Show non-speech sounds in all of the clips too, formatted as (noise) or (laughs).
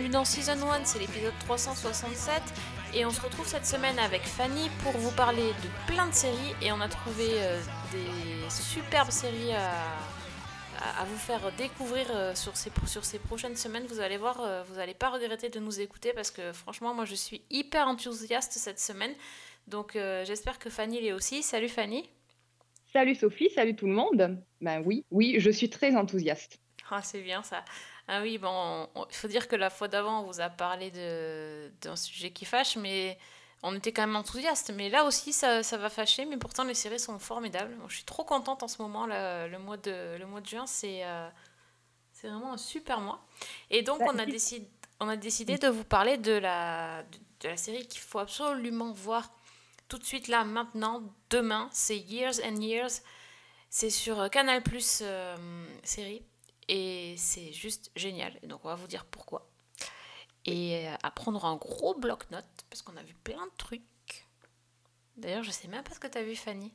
bienvenue dans Season 1, c'est l'épisode 367 et on se retrouve cette semaine avec Fanny pour vous parler de plein de séries et on a trouvé euh, des superbes séries à, vous faire découvrir euh, sur, ces, sur ces prochaines semaines. Vous allez voir, euh, vous n'allez pas regretter de nous écouter parce que franchement moi je suis hyper enthousiaste cette semaine. Donc j'espère que Fanny l'est aussi. Salut Fanny. Salut Sophie, salut tout le monde. Ben oui, oui, je suis très enthousiaste. Ah, c'est bien ça. Ah oui, bon, il faut dire que la fois d'avant, on vous a parlé d'un sujet qui fâche, mais on était quand même enthousiaste. Mais là aussi, ça, ça va fâcher, mais pourtant, les séries sont formidables. Je suis trop contente en ce moment, là, le, mois de, le mois de juin, c'est euh, c'est vraiment un super mois. Et donc, Bah, on, a décidé, on a décidé de vous parler de la, de, de la série qu'il faut absolument voir tout de suite, là, maintenant, demain. C'est Years and Years. C'est sur euh, Canal Plus série. Et c'est juste génial. Et donc on va vous dire pourquoi. Et euh, à prendre un gros bloc-notes, parce qu'on a vu plein de trucs. D'ailleurs, je sais même pas ce que tu as vu, Fanny.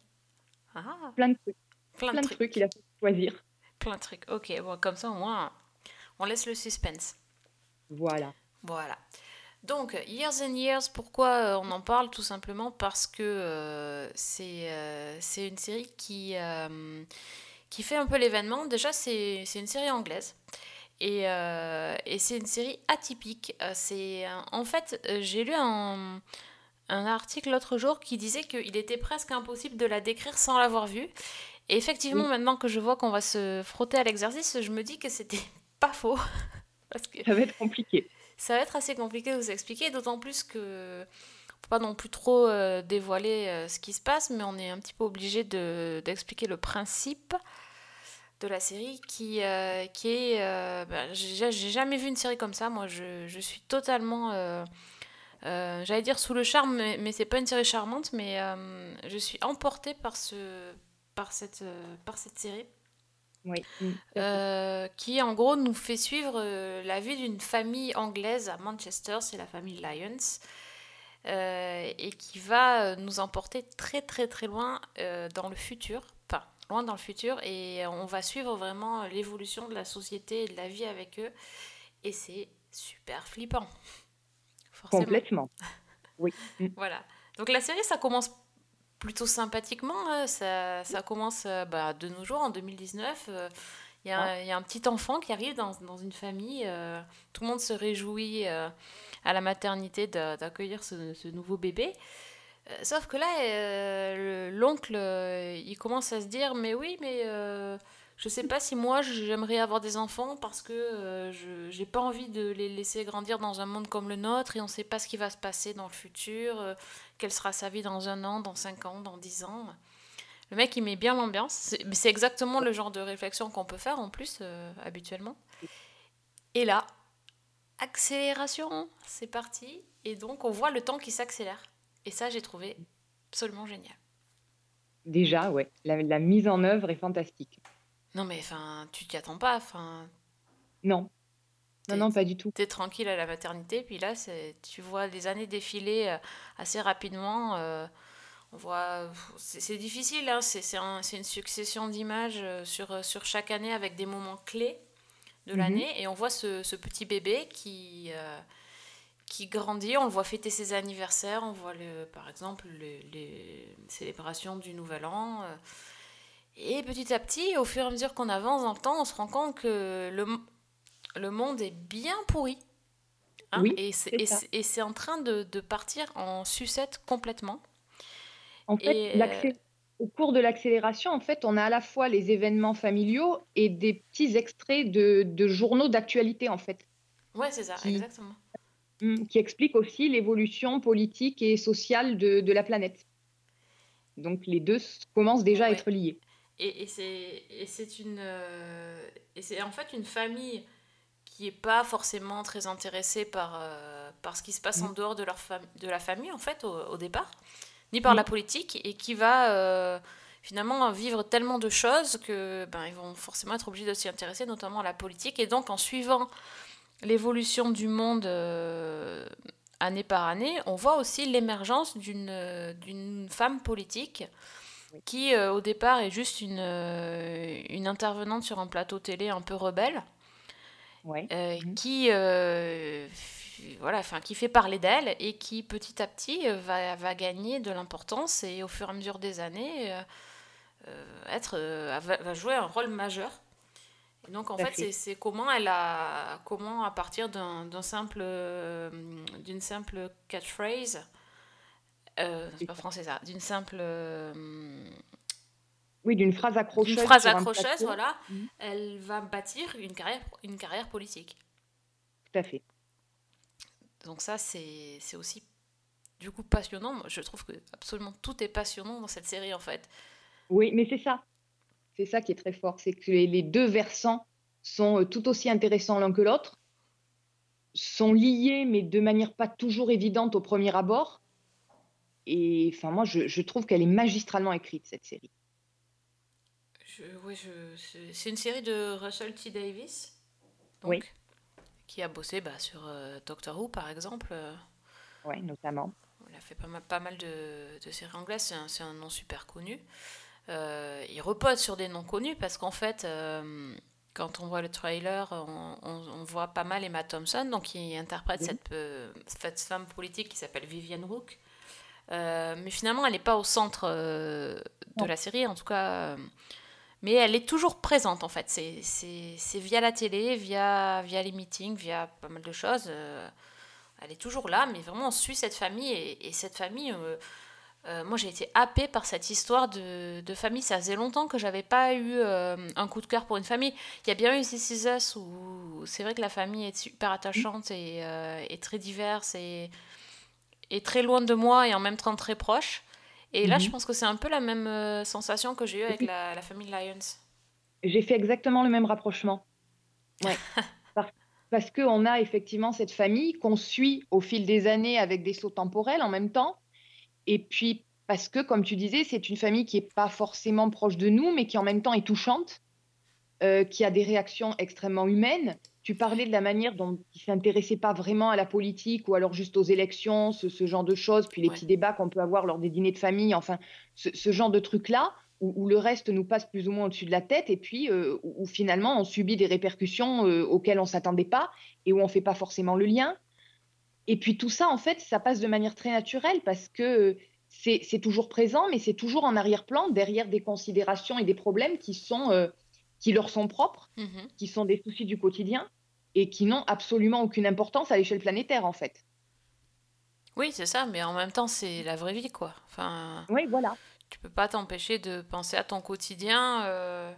Ah, Plein de trucs, plein, plein de trucs. trucs, il a fait choisir. Plein de trucs. Ok, bon, comme ça au moins, on laisse le suspense. Voilà. Voilà. Donc, Years and Years, pourquoi euh, on en parle Tout simplement parce que euh, c'est euh, une série qui, euh, qui fait un peu l'événement. Déjà, c'est une série anglaise. Et, euh, et c'est une série atypique. Euh, C'est un- En fait, euh, j'ai lu un, un article l'autre jour qui disait qu'il était presque impossible de la décrire sans l'avoir vue. Et effectivement, Oui. maintenant que je vois qu'on va se frotter à l'exercice, je me dis que c'était (laughs) pas faux. (laughs) Parce que Ça va être compliqué. ça va être assez compliqué de vous expliquer, d'autant plus que pas non plus trop euh, dévoiler euh, ce qui se passe, mais on est un petit peu obligé de- d'expliquer le principe de la série qui, euh, qui est... ben, j'ai jamais vu une série comme ça, moi je, je suis totalement... J'allais dire sous le charme, mais, mais c'est pas une série charmante, mais je suis emportée par, ce, par, cette, par cette série Oui. Mm. euh, qui en gros nous fait suivre euh, la vie d'une famille anglaise à Manchester, c'est la famille Lyons, euh, et qui va euh, nous emporter très très très loin euh, dans le futur, enfin loin dans le futur, et on va suivre vraiment l'évolution de la société et de la vie avec eux, et c'est super flippant. Forcément. Complètement. (laughs) Oui. Mm. Voilà. Donc la série, ça commence plutôt sympathiquement. hein. Ça, ça commence bah, de nos jours, en 2019. euh, Il y, a un- il y a un petit enfant qui arrive dans, dans une famille. euh, tout le monde se réjouit euh, à la maternité d'a- d'accueillir ce, nouveau bébé. Euh, sauf que là, euh, le- l'oncle, euh, il commence à se dire, mais oui, mais euh, je sais pas si moi j'aimerais avoir des enfants parce que je j'ai pas envie de les laisser grandir dans un monde comme le nôtre et on sait pas ce qui va se passer dans le futur, quelle sera sa vie dans un an, dans cinq ans, dans dix ans. Le mec, il met bien l'ambiance. C'est- exactement le genre de réflexion qu'on peut faire en plus, habituellement. Et là, accélération, c'est parti. Et donc, on voit le temps qui s'accélère. Et ça, j'ai trouvé absolument génial. Déjà, ouais. La, la mise en œuvre est fantastique. Non, mais enfin, tu t'y attends pas. Enfin, Non. Non, non, pas du tout. t'es tranquille à la maternité, puis là, tu vois les années défiler euh, assez rapidement. euh, on voit, c'est, difficile, hein, c'est, c'est, un- c'est une succession d'images sur, euh, sur chaque année avec des moments clés de Mhm. l'année, et on voit ce, ce petit bébé qui, euh, qui grandit, on le voit fêter ses anniversaires, on voit le, par exemple le- les célébrations du Nouvel An. euh, et petit à petit, au fur et à mesure qu'on avance dans le temps, on se rend compte que le, le monde est bien pourri. hein, Oui, et c'est, en train de, de partir en sucette complètement. En fait, Et, euh, l'accé- au cours de l'accélération, en fait, on a à la fois les événements familiaux et des petits extraits de, de journaux d'actualité, en fait, Ouais, c'est ça, Qui- exactement. mm, qui expliquent aussi l'évolution politique et sociale de, de la planète. Donc, les deux commencent déjà à être liés. Et, et c'est et c'est une euh, et c'est en fait une famille qui est pas forcément très intéressée par euh, par ce qui se passe en Mm. dehors de leur fam- de la famille en fait au, au départ, ni par Mm. la politique et qui va euh, finalement vivre tellement de choses que ben ils vont forcément être obligés de s'y intéresser, notamment à la politique et donc en suivant l'évolution du monde euh, année par année, on voit aussi l'émergence d'une euh, d'une femme politique qui, euh, au départ, est juste une, une intervenante sur un plateau télé un peu rebelle, Ouais. euh, Mhm. qui, euh, voilà, enfin, qui fait parler d'elle et qui, petit à petit, euh, va, va gagner de l'importance et, au fur et à mesure des années, euh, euh, être, va, jouer un rôle majeur. Et donc, en fait, fait. c'est comment elle a, comment à partir d'un simple, d'une simple catchphrase, euh, c'est pas ça. français ça, d'une simple, Oui, d'une phrase accrocheuse. d'une phrase accrocheuse, voilà, Mhm. elle va bâtir une carrière, une carrière politique. Tout à fait. Donc ça, c'est aussi du coup passionnant. Moi, je trouve que absolument tout est passionnant dans cette série en fait. Oui, mais c'est ça. C'est ça qui est très fort. C'est que les, deux versants sont euh, tout aussi intéressants l'un que l'autre, sont liés, mais de manière pas toujours évidente au premier abord. Et enfin, moi, je, je trouve qu'elle est magistralement écrite, cette série. Je, oui, je, c'est c'est une série de Russell T Davis, donc, Oui. Qui a bossé bah, sur euh, Doctor Who par exemple. Euh, Ouais, notamment. Il a fait pas mal, pas mal de, de séries anglaises, c'est un, nom super connu. Euh, il repose sur des noms connus parce qu'en fait, euh, quand on voit le trailer, on, on- on voit pas mal Emma Thompson, donc qui interprète Oui. cette, euh, cette femme politique qui s'appelle Vivienne Rook. Mais finalement, elle n'est pas au centre de Non. la série, en tout cas. Mais elle est toujours présente en fait. C'est- via la télé, via, les meetings, via pas mal de choses. euh, elle est toujours là, mais vraiment on suit cette famille et, et cette famille. euh, euh, moi j'ai été happée par cette histoire de, famille. Ça faisait longtemps que j'avais pas eu un coup de cœur pour une famille. Il y a bien eu This Is Us où c'est vrai que la famille est super attachante et, très diverse et très loin de moi et en même temps très proche. Et là, Mhm. je pense que c'est un peu la même euh, sensation que j'ai eue avec Oui. la, la famille Lyons. J'ai fait exactement le même rapprochement. Ouais. (laughs) Par- Parce qu'on a effectivement cette famille qu'on suit au fil des années avec des sauts temporels en même temps. Et puis parce que, comme tu disais, c'est une famille qui n'est pas forcément proche de nous, mais qui en même temps est touchante, euh, qui a des réactions extrêmement humaines. Tu parlais de la manière dont ils ne s'intéressaient pas vraiment à la politique ou alors juste aux élections, ce, ce genre de choses, puis les Ouais. petits débats qu'on peut avoir lors des dîners de famille, enfin, ce, ce genre de trucs-là, où, où le reste nous passe plus ou moins au-dessus de la tête, et puis euh, où, où finalement on subit des répercussions euh, auxquelles on ne s'attendait pas et où on ne fait pas forcément le lien. Et puis tout ça, en fait, ça passe de manière très naturelle parce que euh, c'est toujours présent, mais c'est toujours en arrière-plan, derrière des considérations et des problèmes qui, sont, euh, qui leur sont propres, Mhm. qui sont des soucis du quotidien et qui n'ont absolument aucune importance à l'échelle planétaire, en fait. Oui, c'est ça, mais en même temps, c'est la vraie vie, quoi. Enfin, Oui, voilà. tu peux pas t'empêcher de penser à ton quotidien, euh,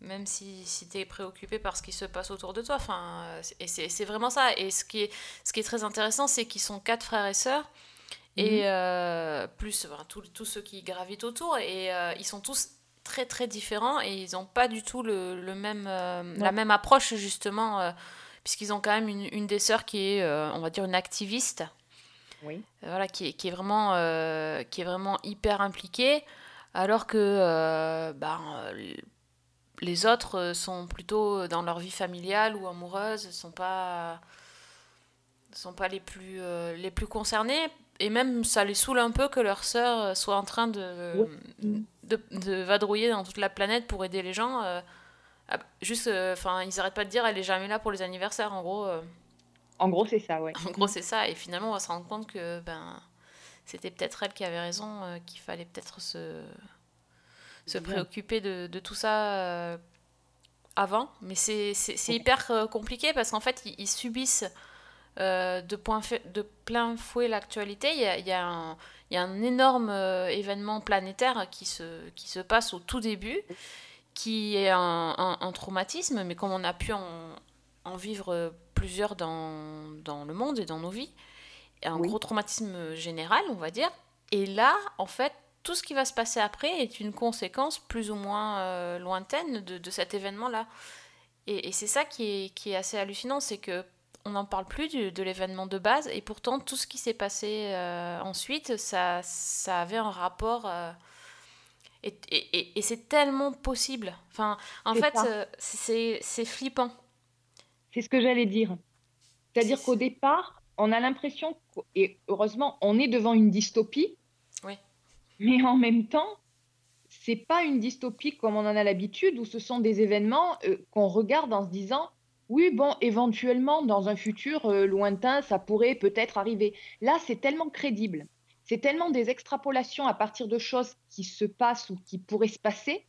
même si, si tu es préoccupé par ce qui se passe autour de toi. Enfin, et c'est vraiment ça. Et ce qui est, ce qui est très intéressant, c'est qu'ils sont quatre frères et sœurs, et Mhm. euh, plus enfin, tous tous ceux qui gravitent autour, et euh, ils sont tous très très différents, et ils n'ont pas du tout le, le même, euh, la même approche, justement, euh, puisqu'ils ont quand même une, une des sœurs qui est, euh, on va dire, une activiste Oui. voilà, qui est, qui est vraiment, qui est vraiment hyper impliqué, alors que euh, les autres sont plutôt dans leur vie familiale ou amoureuse, sont pas, sont pas les plus, les plus concernés. Et même ça les saoule un peu que leur sœur euh, soit en train de, Ouais. De, de vadrouiller dans toute la planète pour aider les gens. euh, ah, juste, enfin, ils arrêtent pas de dire elle est jamais là pour les anniversaires, en gros. euh. En gros, c'est ça, ouais. En gros, c'est ça. Et finalement, on va se rendre compte que ben, c'était peut-être elle qui avait raison, euh, qu'il fallait peut-être se, se Bien. préoccuper de, de tout ça euh, avant. Mais c'est hyper euh, compliqué parce qu'en fait, ils, ils subissent euh, de, point fait- de plein fouet l'actualité. Il y a, il y a un, il y a un énorme euh, événement planétaire qui se, qui se passe au tout début, qui est un, un- un traumatisme, mais comme on a pu en, en vivre plusieurs dans, dans le monde et dans nos vies, un Oui. gros traumatisme général, on va dire. Et là, en fait, tout ce qui va se passer après est une conséquence plus ou moins euh, lointaine de, de cet événement-là. Et, et c'est ça qui est, qui est assez hallucinant, c'est que on n'en parle plus du- de l'événement de base, et pourtant tout ce qui s'est passé euh, ensuite, ça, ça avait un rapport. euh, et et- et- et c'est tellement possible. Enfin, en fait, euh, c'est flippant. C'est ce que j'allais dire. C'est-à-dire C'est- qu'au départ, on a l'impression, et heureusement, on est devant une dystopie, Oui. mais en même temps, c'est pas une dystopie comme on en a l'habitude, où ce sont des événements qu'on regarde en se disant, oui, bon, éventuellement, dans un futur euh, lointain, ça pourrait peut-être arriver. Là, c'est tellement crédible, c'est tellement des extrapolations à partir de choses qui se passent ou qui pourraient se passer,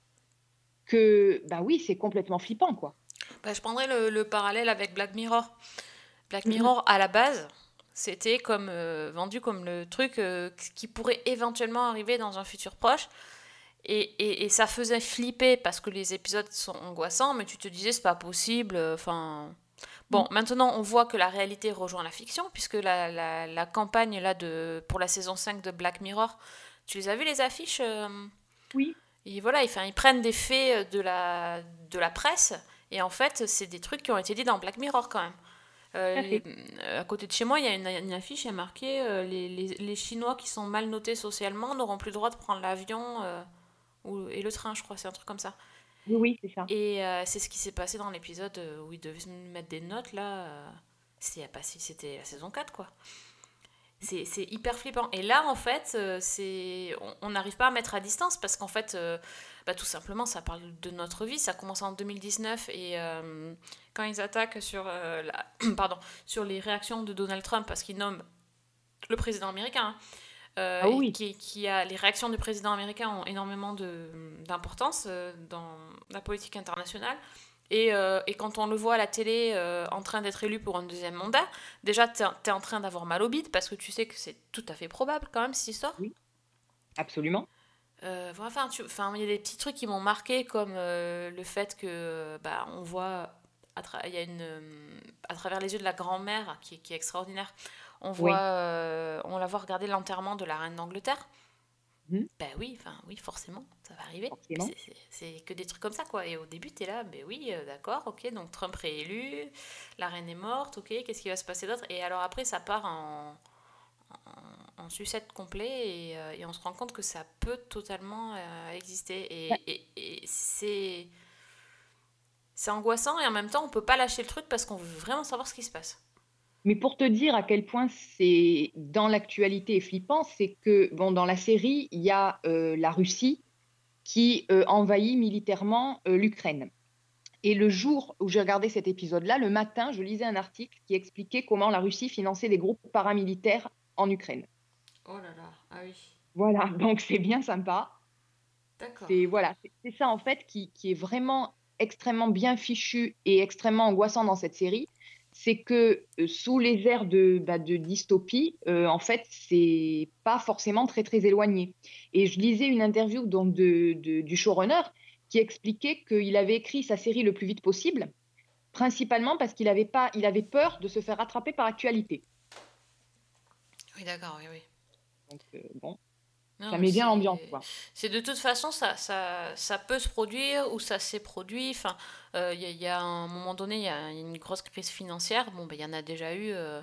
que, bah oui, c'est complètement flippant, quoi. Bah, je prendrais le, le parallèle avec Black Mirror. Black Mhm. Mirror, à la base, c'était comme euh, vendu comme le truc euh, qui pourrait éventuellement arriver dans un futur proche. Et, et, et ça faisait flipper parce que les épisodes sont angoissants, mais tu te disais c'est pas possible. euh, Enfin. Bon, maintenant on voit que la réalité rejoint la fiction, puisque la, la, la campagne là de, pour la saison 5 de Black Mirror, tu les as vu les affiches euh, Oui. et voilà, ils, prennent des faits de la, de la presse et en fait, c'est des trucs qui ont été dit dans Black Mirror quand même. Euh, à les- fait. euh, à côté de chez moi, il y a une, une affiche, il y a marqué euh, les, les, les Chinois qui sont mal notés socialement n'auront plus le droit de prendre l'avion euh, ou, et le train, je crois, c'est un truc comme ça. Oui, oui, c'est ça. Et euh, c'est ce qui s'est passé dans l'épisode euh, où ils devaient mettre des notes là. euh, c'était la saison 4 quoi. C'est hyper flippant. Et là, en fait, c'est on- on n'arrive pas à mettre à distance parce qu'en fait, euh, bah, tout simplement, ça parle de notre vie. Ça commence en 2019 et euh, quand ils attaquent sur, euh, la... (clears throat) Pardon, sur les réactions de Donald Trump parce qu'il nomme le président américain, hein, euh, Ah et oui. qui, qui a, les réactions du président américain ont énormément d'importance euh, dans la politique internationale. Et, euh, et quand on le voit à la télé euh, en train d'être élu pour un deuxième mandat, déjà, tu es, en train d'avoir mal au bide parce que tu sais que c'est tout à fait probable quand même cette histoire. Absolument. Euh, enfin, tu- enfin, il y a des petits trucs qui m'ont marqué comme le fait que bah, on voit à, y a une, à travers les yeux de la grand-mère qui, qui est extraordinaire. On voit, Oui. euh, on la voit regarder l'enterrement de la reine d'Angleterre. Ben oui, enfin oui, forcément, ça va arriver. C'est- que des trucs comme ça quoi. Et au début, tu es là, ben oui, euh, d'accord, ok, donc Trump réélu, la reine est morte, ok, qu'est-ce qui va se passer d'autre? Et alors après, ça part en, en, en sucette complet et, euh, et on se rend compte que ça peut totalement euh, exister. Et, Ouais. et- et c'est. C'est angoissant et en même temps on peut pas lâcher le truc parce qu'on veut vraiment savoir ce qui se passe. Mais pour te dire à quel point c'est dans l'actualité et flippant, c'est que bon, dans la série, il y a euh, la Russie qui euh, envahit militairement euh, l'Ukraine. Et le jour où j'ai regardé cet épisode-là, le matin, je lisais un article qui expliquait comment la Russie finançait des groupes paramilitaires en Ukraine. Oh là là, ah oui, Voilà, (laughs) donc c'est bien sympa. d'accord. C'est voilà, c'est c'est ça en fait qui, qui est vraiment extrêmement bien fichu et extrêmement angoissant dans cette série. C'est que euh, sous les airs de, bah, de dystopie, euh, en fait, c'est pas forcément très très éloigné. Et je lisais une interview donc de, de- du showrunner qui expliquait qu'il avait écrit sa série le plus vite possible, principalement parce qu'il avait pas, il avait peur de se faire rattraper par l'actualité. Oui, d'accord, oui, oui. Donc euh, bon, Non, ça met bien c'est- l'ambiance. C'est de toute façon, ça, ça, ça peut se produire ou ça s'est produit. Enfin, euh, il y, a- il y a un moment donné, il y a une grosse crise financière. Bon, ben, il y en a déjà eu euh,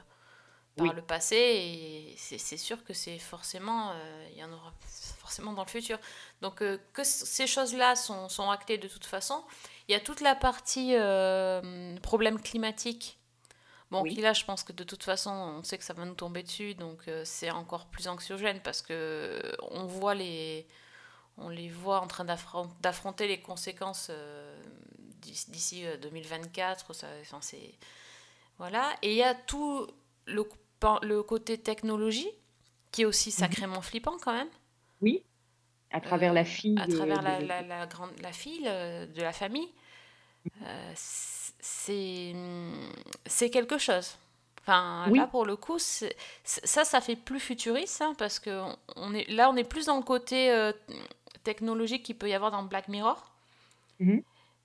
par Oui. le passé et c'est sûr que c'est forcément, euh, il y en aura forcément dans le futur. Donc, euh, que ces choses-là sont, sont actées de toute façon. Il y a toute la partie euh, problème climatique. Bon, Oui. là, je pense que de toute façon, on sait que ça va nous tomber dessus, donc euh, c'est encore plus anxiogène parce que euh, on voit les, on les voit en train d'affron- d'affronter les conséquences euh, d'ici d'ici, euh, 2024. Ça, enfin, c'est voilà. Et il y a tout le, le côté technologie qui est aussi Mhm. sacrément flippant quand même. Oui, à travers la fille. à travers de- la, la, la grande la fille de la famille euh, c'est c'est quelque chose enfin Oui. là pour le coup ça ça fait plus futuriste hein, parce que on- est là on est plus dans le côté euh, technologique qu'il peut y avoir dans Black Mirror Mhm.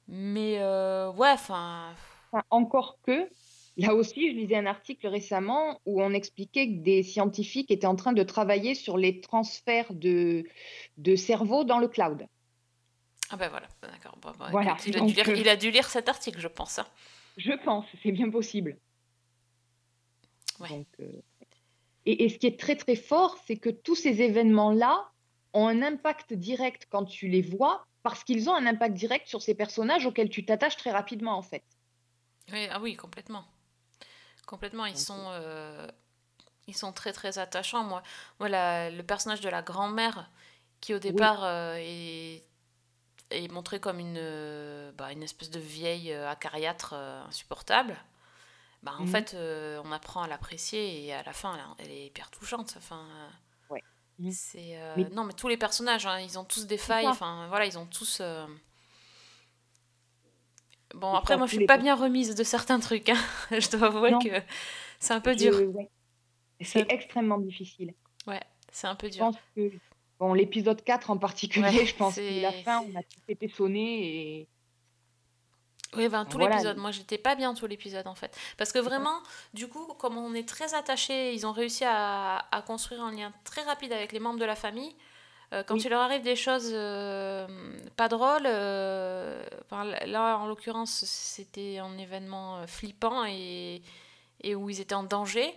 mais euh, ouais enfin Enfin, encore que, là aussi, je lisais un article récemment où on expliquait que des scientifiques étaient en train de travailler sur les transferts de, de cerveau dans le cloud. Ah ben voilà d'accord Bon, Voilà, il, a dû lire, euh, il a dû lire cet article je pense hein. Je pense, c'est bien possible. Ouais. Donc, euh, et, et ce qui est très très fort, c'est que tous ces événements-là ont un impact direct quand tu les vois, parce qu'ils ont un impact direct sur ces personnages auxquels tu t'attaches très rapidement en fait. Oui, ah oui complètement complètement ils Donc, sont euh, ils sont très très attachants. Moi, moi la- le personnage de la grand-mère, qui au départ euh, est, est montré comme une, euh, bah, une espèce de vieille euh, acariâtre euh, insupportable, bah, en Mhm. fait, euh, on apprend à l'apprécier et à la fin, elle, elle est hyper touchante. Enfin, Ouais. C'est, euh, Mais- Non, mais tous les personnages, hein, ils ont tous des failles. Enfin, voilà, ils ont tous. euh, Bon, après, moi, je suis pas bien remise de certains trucs. hein. (laughs) Je dois avouer Non. que c'est un peu Je- dur. ouais. C'est- extrêmement difficile. Ouais, c'est un peu Je dur. pense que bon, l'épisode 4 en particulier, Ouais, (laughs) je pense c'est- que la fin, on a tout été sonné et Oui, ben, tout Voilà. l'épisode. Moi, j'étais pas bien tout l'épisode, en fait. Parce que vraiment, du coup, comme on est très attachés, ils ont réussi à, à construire un lien très rapide avec les membres de la famille. Euh, quand Oui. il leur arrive des choses euh, pas drôles, euh, là, en l'occurrence, c'était un événement flippant et, et où ils étaient en danger,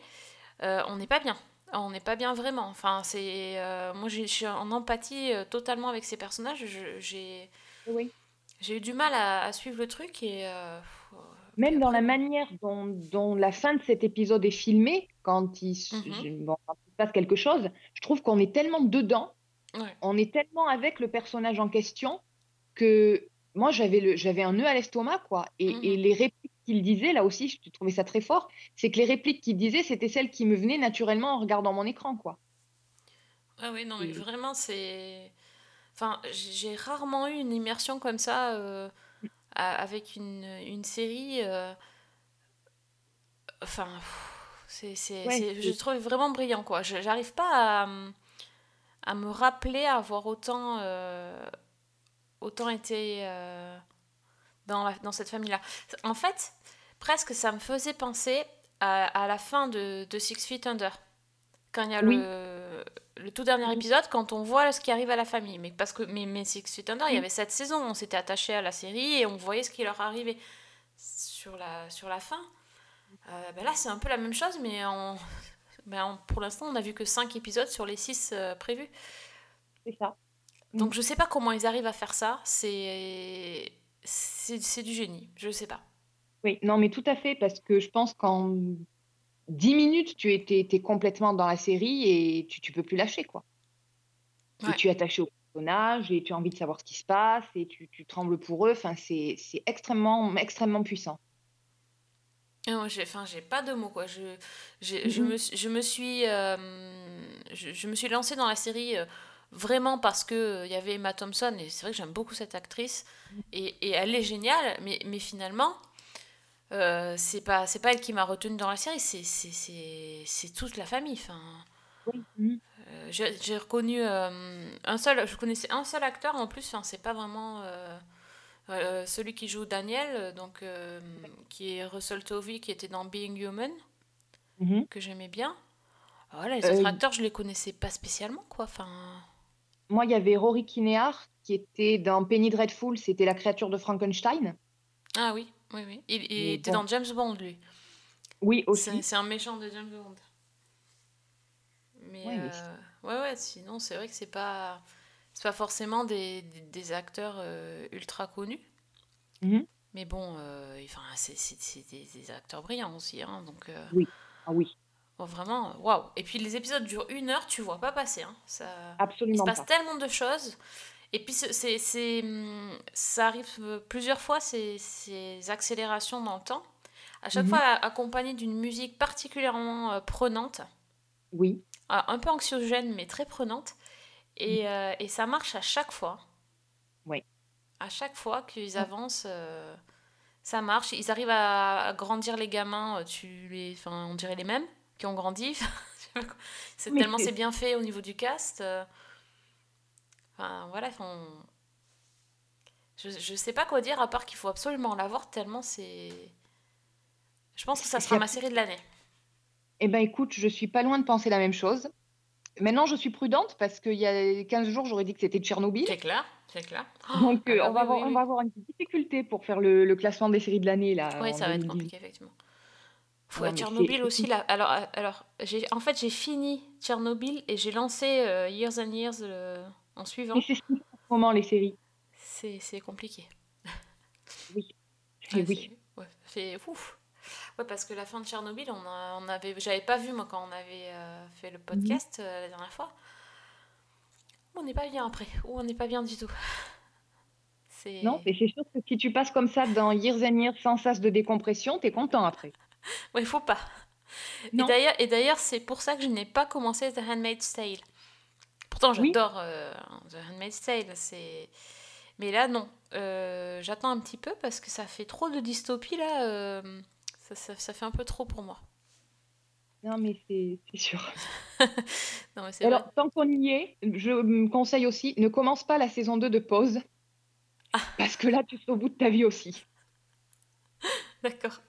on n'est pas bien. On n'est pas bien vraiment. Enfin, c'est euh, moi, je suis en empathie euh, totalement avec ces personnages. J'ai oui. j'ai eu du mal à, à suivre le truc et. euh, Même dans la manière dont, dont la fin de cet épisode est filmée, quand il, se- Mhm. je- bon, quand il se passe quelque chose, je trouve qu'on est tellement dedans, Ouais. on est tellement avec le personnage en question que moi j'avais le j'avais un nœud à l'estomac quoi. Et, Mhm. et les répliques qu'il disait là aussi, je trouvais ça très fort, c'est que les répliques qu'il disait, c'était celles qui me venaient naturellement en regardant mon écran quoi. Ah oui, non, mais vraiment, c'est. Enfin, j'ai rarement eu une immersion comme ça euh, avec une, une série. euh, Enfin, c'est, c'est, Ouais, je trouve vraiment brillant, quoi. J'arrive pas à, à me rappeler avoir autant, euh, autant été dans, la- dans cette famille-là. En fait, presque, ça me faisait penser à, à la fin de, de Six Feet Under. Quand il y a Oui. le, le tout dernier épisode, quand on voit ce qui arrive à la famille. Mais parce que mais, mais Six Feet Under, il y avait cette saison, on s'était attaché à la série et on voyait ce qui leur arrivait sur la, sur la fin. Euh, ben là, c'est un peu la même chose, mais en, ben en- pour l'instant, on n'a vu que 5 épisodes sur les 6 prévus. C'est ça. Donc Mm. je sais pas comment ils arrivent à faire ça. C'est c'est du génie. Je sais pas. Oui, non, mais tout à fait, parce que je pense qu'en 10 minutes, tu étais, complètement dans la série et tu, tu peux plus lâcher, quoi. Ouais. Et tu es attaché au personnage et tu as envie de savoir ce qui se passe et tu, tu trembles pour eux. Enfin, c'est, extrêmement, extrêmement puissant. Ah, j'ai, enfin, j'ai pas de mots quoi. Je, j'ai- je me, suis- je me suis, euh, je, je me suis lancée dans la série euh, vraiment parce que euh, il y avait Emma Thompson et c'est vrai que j'aime beaucoup cette actrice et, et elle est géniale. Mais, mais finalement, euh, c'est pas, c'est pas elle qui m'a retenue dans la série. C'est, toute la famille. Enfin, Oui. Euh, j'ai, reconnu euh, un seul, je connaissais un seul acteur en plus. Enfin, c'est pas vraiment. celui qui joue Daniel, donc qui est Russell Tovey, qui était dans Being Human, Mhm. que j'aimais bien. Voilà, les autres acteurs, je les connaissais pas spécialement, quoi. Enfin, Moi, il y avait Rory Kinnear qui était dans Penny Dreadful, c'était la créature de Frankenstein. ah oui, oui, oui. Il, était bon. dans James Bond, lui. Oui, aussi. c'est un méchant de James Bond. Mais, Ouais, mais euh, ouais, ouais, sinon, c'est vrai que c'est pas, c'est pas forcément des, des, des acteurs euh, ultra connus. Mhm. Mais bon, euh, enfin, c'est des, des acteurs brillants aussi, hein, donc. euh, Ah oui, Bon, vraiment, waouh. Et puis les épisodes durent une heure, tu vois pas passer. Hein. Ça... Il se passe pas. tellement de choses. Et puis c'est, c'est, hum, ça arrive euh, plusieurs fois, ces, ces accélérations dans le temps. À chaque Mhm. fois accompagnées d'une musique particulièrement euh, prenante, Oui, Ah, un peu anxiogène, mais très prenante. Et, euh, et ça marche à chaque fois. Mhm. Oui. À chaque fois qu'ils Ouais. avancent, euh, ça marche. Ils arrivent à, grandir les gamins, euh, tu les, enfin, on dirait les mêmes qui ont grandi. (laughs) c'est tellement c'est- bien fait au niveau du cast. euh. Enfin, voilà, on... je, je sais pas quoi dire à part qu'il faut absolument l'avoir tellement c'est. Je pense que ça sera ma série de l'année. Eh ben écoute, je suis pas loin de penser la même chose. Maintenant, je suis prudente parce qu'il y a 15 jours, j'aurais dit que c'était Tchernobyl. C'est clair, c'est clair. (gasps) Donc, euh, on, va oui, avoir, oui, on va avoir une difficulté pour faire le, le classement des séries de l'année. là. Oui, ça va être 2018. compliqué, effectivement. Non, mais Tchernobyl aussi, là. Alors, euh, alors j'ai, en fait, j'ai fini Tchernobyl et j'ai lancé euh, Years and Years euh, en suivant. Mais c'est moment, les séries. C'est, compliqué. (laughs) Oui. Ouais, oui. ouais, ouf. Ouais, parce que la fin de Tchernobyl, on, a, on avait, j'avais pas vu moi quand on avait euh, fait le podcast euh, la dernière fois. On n'est pas bien après, ou on n'est pas bien du tout. (laughs) Non, et c'est sûr que si tu passes comme ça dans Years and Years sans sas de décompression, t'es content après. (laughs) Ouais, il faut pas. Et Non. d'ailleurs, et d'ailleurs, c'est pour ça que je n'ai pas commencé The Handmaid's Tale. Pourtant, Oui. j'adore euh, The Handmaid's Tale, c'est... Mais là, non. Euh, j'attends un petit peu parce que ça fait trop de dystopie, là. euh, ça, ça- ça fait un peu trop pour moi. Non, mais c'est sûr. (laughs) Non, mais c'est Alors, vrai. tant qu'on y est, je me conseille aussi, ne commence pas la saison 2 de Pause. Ah. Parce que là, tu seras au bout de ta vie aussi. (laughs) D'accord.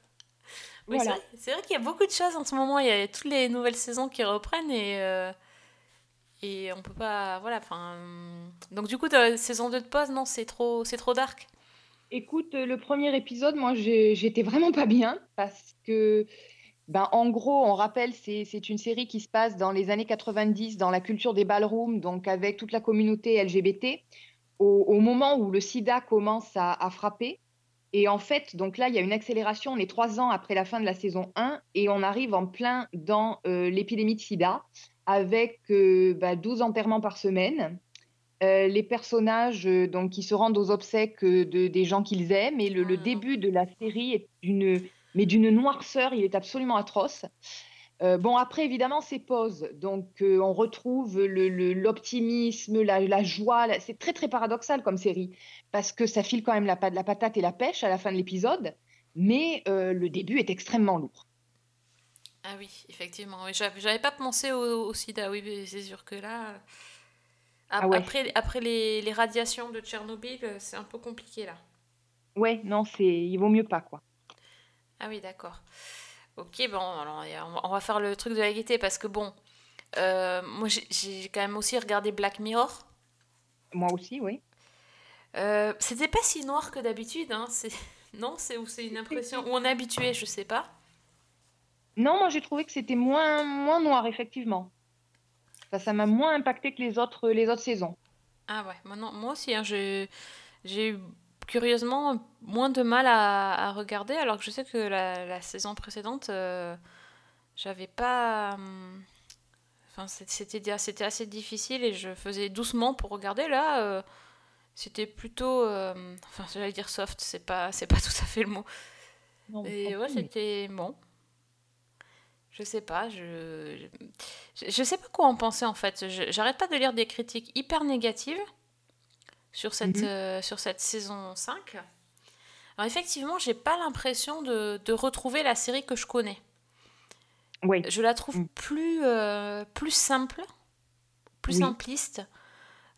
Oui, Voilà. c'est vrai, qu'il y a beaucoup de choses en ce moment. Il y a toutes les nouvelles saisons qui reprennent et, euh, et on peut pas. Voilà, enfin. hum, Donc, du coup, saison 2 de pause, non, c'est trop, trop dark. Écoute, le premier épisode, moi, j'étais vraiment pas bien parce que, ben, en gros, on rappelle, c'est c'est une série qui se passe dans les années 90, dans la culture des ballrooms, donc avec toute la communauté LGBT, au, au moment où le sida commence à, à frapper. Et en fait, donc là, il y a une accélération. On est trois ans après la fin de la saison 1 et on arrive en plein dans euh, l'épidémie de sida avec euh, bah, 12 enterrements par semaine. Euh, les personnages euh, donc, qui se rendent aux obsèques de, des gens qu'ils aiment. Et le, le là. début de la série est d'une, mais d'une noirceur, il est absolument atroce. Euh, bon, après, évidemment, c'est pause. Donc, euh, on retrouve le- le- l'optimisme, la, la joie. la- C'est très, très paradoxal comme série parce que ça file quand même la, pa- la patate et la pêche à la fin de l'épisode. Mais euh, le début est extrêmement lourd. Ah oui, effectivement. J'avais, pas pensé au, au sida. Oui, mais c'est sûr que là. Ah ouais. Après, après les, les radiations de Tchernobyl, c'est un peu compliqué là. Ouais, non, c'est, il vaut mieux pas, quoi. Ah oui, d'accord. Ok, bon, alors on va- faire le truc de la gaieté parce que bon, euh, moi j'ai, quand même aussi regardé Black Mirror. Moi aussi, oui. Euh, c'était pas si noir que d'habitude, hein. (laughs) Non, c'est ou c'est une impression où on est habitué, je sais pas. Non, moi j'ai trouvé que c'était moins, moins noir, effectivement. Enfin, ça m'a moins impacté que les autres, les autres saisons. Ah ouais, moi, non, moi aussi, hein, j'ai eu curieusement moins de mal à, à regarder, alors que je sais que la, la saison précédente, euh, j'avais pas. hum, Enfin, c'était, assez difficile et je faisais doucement pour regarder. Là, euh, c'était plutôt. euh, enfin, j'allais dire soft, c'est pas, c'est pas (laughs) tout à fait le mot. Non, Et ouais, c'était bon. Je sais pas, je... je je sais pas quoi en penser en fait. J'arrête pas de lire des critiques hyper négatives sur cette, Mhm. euh, sur cette saison 5. Alors effectivement, j'ai pas l'impression de, de retrouver la série que je connais. Oui, Je la trouve Mm. plus, euh, plus simple, plus Oui. simpliste.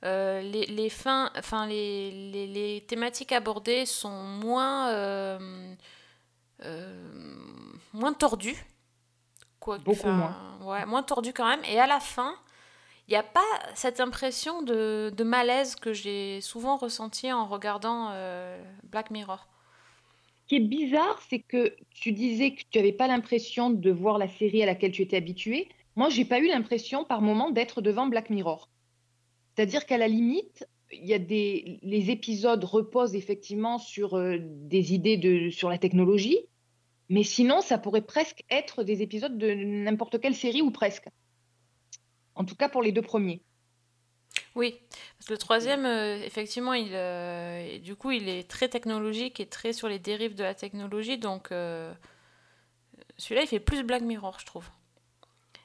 Euh, les, les fins, enfin les, les, les thématiques abordées sont moins, moins tordues. Quoi, Beaucoup enfin, Ouais, moins tordues quand même. Et à la fin, il n'y a pas cette impression de, malaise que j'ai souvent ressenti en regardant euh, Black Mirror. Ce qui est bizarre, c'est que tu disais que tu n'avais pas l'impression de voir la série à laquelle tu étais habitué. Moi, j'ai pas eu l'impression par moment d'être devant Black Mirror. C'est-à-dire qu'à la limite, y a des, les épisodes reposent effectivement sur euh, des idées de, sur la technologie, mais sinon, ça pourrait presque être des épisodes de n'importe quelle série ou presque. En tout cas pour les deux premiers. Oui, parce que le troisième, euh, effectivement, il, euh, du coup, il est très technologique et très sur les dérives de la technologie. Donc, euh, celui-là, il fait plus Black Mirror, je trouve.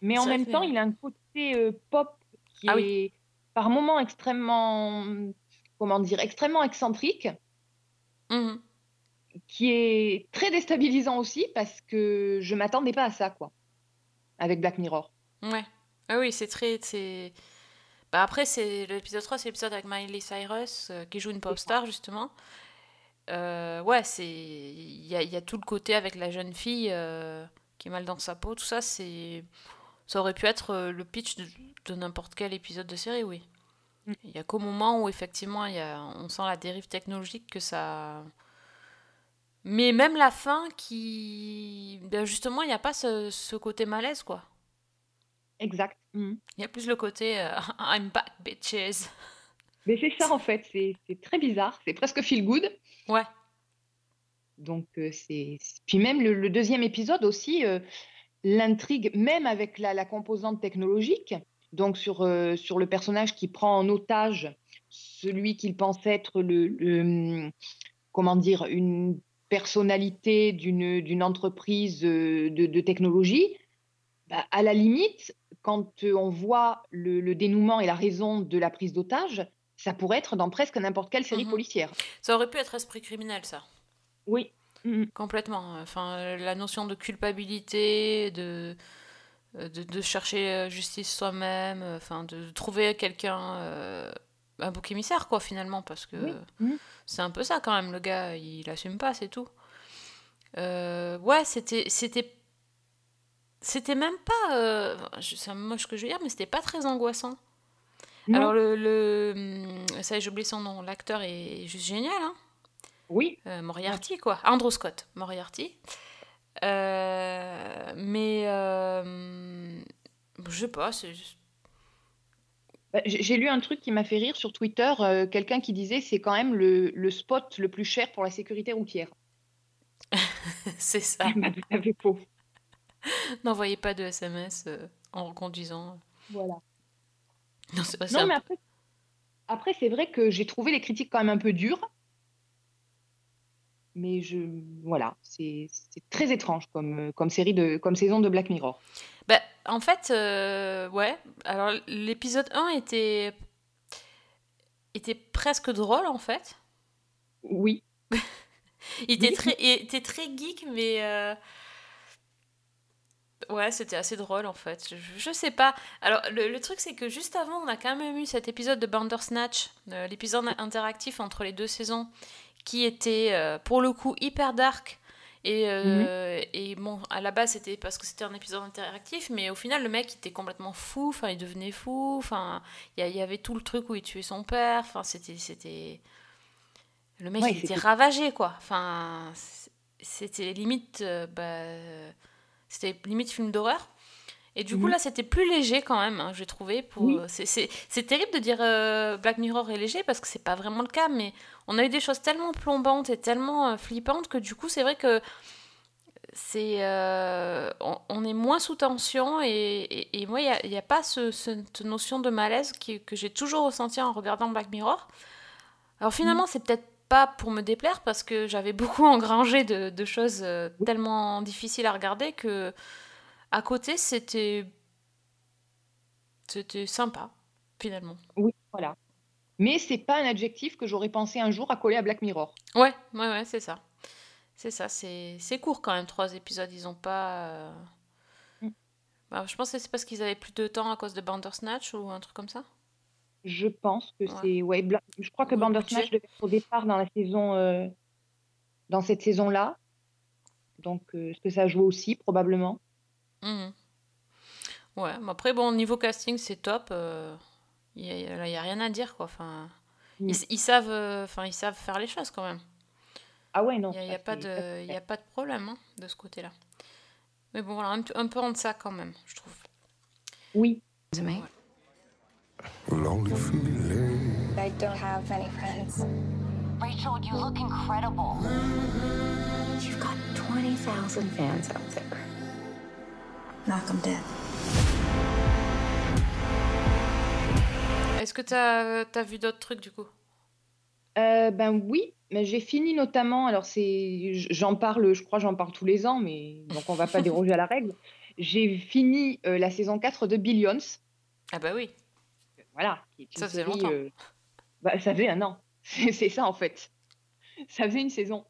Mais en même temps, il a un côté pop qui Ah oui. est par moments extrêmement, comment dire, extrêmement excentrique, Mhm. qui est très déstabilisant aussi parce que je m'attendais pas à ça, quoi, avec Black Mirror. Ouais. Ah oui, c'est très. c'est- Bah après, c'est l'épisode 3, c'est l'épisode avec Miley Cyrus euh, qui joue une pop star, justement. Euh, ouais, c'est. Il y a, il y a tout le côté avec la jeune fille euh, qui est mal dans sa peau, tout ça, c'est. Ça aurait pu être le pitch de, de n'importe quel épisode de série, oui. Mm. Il y a qu'au moment où, effectivement, y a... on sent la dérive technologique que ça. Mais même la fin qui. ben, justement, il n'y a pas ce, ce côté malaise, quoi. Exact. Mhm. Il y a plus le côté euh, (laughs) I'm back, bitches. Mais c'est ça en fait, c'est très bizarre, c'est presque feel good. Ouais. Donc, euh, c'est. Puis même le, le deuxième épisode aussi, euh, l'intrigue, même avec la, la composante technologique, donc sur, sur le personnage qui prend en otage celui qu'il pense être le, le- comment dire, une personnalité d'une entreprise de, de technologie, bah, à la limite, quand euh, on voit le, le dénouement et la raison de la prise d'otage, ça pourrait être dans presque n'importe quelle série Mhm. policière. Ça aurait pu être esprit criminel, ça. Oui. Mhm. Complètement. Enfin, euh, la notion de culpabilité, de, euh, de, de chercher justice soi-même, enfin, de trouver quelqu'un, euh, un bouc émissaire, quoi, finalement, parce que Oui. Mhm. c'est un peu ça, quand même. Le gars, il assume pas, c'est tout. Euh, ouais, c'était, c'était, même pas, euh, c'est moche ce que je veux dire, mais c'était pas très angoissant. Non. Alors, le, le, hum, ça, j'ai oublié son nom, l'acteur est juste génial, hein. Oui, Euh, Moriarty, quoi. Andrew Scott, Moriarty. Euh, mais euh, je sais pas, c'est juste- Bah, J'ai lu un truc qui m'a fait rire sur Twitter, euh, quelqu'un qui disait c'est quand même le, le spot le plus cher pour la sécurité routière. (laughs) c'est ça. (laughs) À fait faux. (laughs) N'envoyez pas de SMS euh, en conduisant. Voilà. Non, c'est pas Non, mais après, après c'est vrai que j'ai trouvé les critiques quand même un peu dures. Mais je, voilà, c'est c'est très étrange comme, euh, comme série de, comme saison de Black Mirror. Bah, en fait, euh, ouais. Alors, l'épisode 1 était, était presque drôle, en fait. Oui, (laughs) Il était Oui. très, il était très geek, mais. euh, Ouais, c'était assez drôle en fait. Je, je sais pas. Alors, le, le truc, c'est que juste avant, on a quand même eu cet épisode de Bandersnatch, euh, l'épisode interactif entre les deux saisons, qui était euh, pour le coup hyper dark. Et, euh, et bon, à la base, c'était parce que c'était un épisode interactif, mais au final, le mec il était complètement fou, enfin, il devenait fou, enfin, il y, avait tout le truc où il tuait son père, enfin, c'était. c'était... Le mec, Ouais, il était ravagé, quoi. Enfin, c'était limite. bah, c'était limite film d'horreur. Et du coup, Mhm. là, c'était plus léger quand même, hein, j'ai trouvé. Pour... Oui. C'est, c'est- terrible de dire euh, Black Mirror est léger parce que c'est pas vraiment le cas, mais on a eu des choses tellement plombantes et tellement euh, flippantes que du coup, c'est vrai que c'est euh, on, on est moins sous tension et, et, et moi, il n'y a, pas ce- cette notion de malaise qui- que j'ai toujours ressenti en regardant Black Mirror. Alors finalement, c'est peut-être pas pour me déplaire parce que j'avais beaucoup (laughs) engrangé de, de choses euh, tellement difficiles à regarder que à côté, c'était c'était sympa finalement. oui, voilà. Mais c'est pas un adjectif que j'aurais pensé un jour à coller à Black Mirror. Ouais, ouais, ouais, c'est ça. C'est ça, c'est c'est court quand même, trois épisodes. Ils ont pas. euh, Mm. bah, je pense que c'est parce qu'ils avaient plus de temps à cause de Bandersnatch ou un truc comme ça. Je pense que Ouais. c'est, ouais, Bla- je crois que Ou le Bandersnatch devait être au départ dans la saison, euh, dans cette saison-là. Donc, euh, est-ce que ça joue aussi? Probablement? Mhm. Ouais, mais après, bon, niveau casting, c'est top. Il n'y a, y a rien à dire, quoi. Enfin, ils, ils savent, euh, enfin, ils savent faire les choses quand même. Ah ouais, non. Il n'y a, y a pas de, y a pas de problème hein, de ce côté-là. Mais bon, voilà, un, peu en deçà quand même, je trouve. Oui. Lonely feeling. I don't have many friends. Rachel, you look incredible. You've got 20,000 fans out there. Knock them dead. Est-ce que tu as, vu d'autres trucs du coup? Euh, ben oui, mais j'ai fini notamment, alors c'est, j'en parle, je crois j'en parle tous les ans, mais donc on va pas (laughs) déroger à la règle. J'ai fini euh, la saison 4 de Billions, Ah bah oui. Voilà, qui est une Ça faisait série, longtemps. euh, bah, ça faisait un an, (laughs) c'est ça en fait. Ça faisait une saison.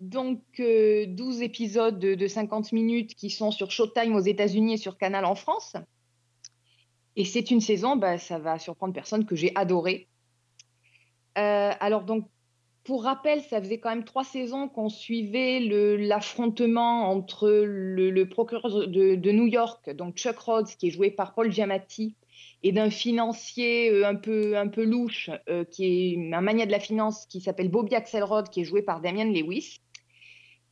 Donc euh, 12 épisodes de, de 50 minutes qui sont sur Showtime aux États-Unis et sur Canal en France. Et c'est une saison, bah, ça va surprendre personne, que j'ai adorée. Euh, alors donc, pour rappel, ça faisait quand même trois saisons qu'on suivait l'affrontement entre le, le procureur de, de New York, donc Chuck Rhodes, qui est joué par Paul Giamatti, et d'un financier euh, un peu, un peu louche, euh, qui est un mania de la finance, qui s'appelle Bobby Axelrod, qui est joué par Damian Lewis.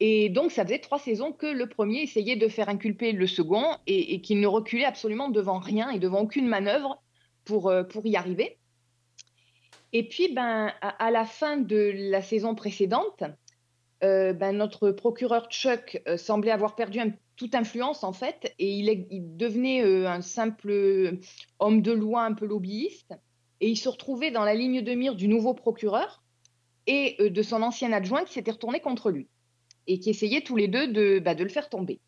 Et donc, ça faisait trois saisons que le premier essayait de faire inculper le second et, qu'il ne reculait absolument devant rien et devant aucune manœuvre pour, euh, pour y arriver. Et puis, ben, à la fin de la saison précédente, euh, ben, notre procureur Chuck euh, semblait avoir perdu toute influence en fait, et il, devenait euh, un simple homme de loi un peu lobbyiste, et il se retrouvait dans la ligne de mire du nouveau procureur et de son ancien adjoint qui s'était retourné contre lui, et qui essayaient tous les deux de, bah, de le faire tomber.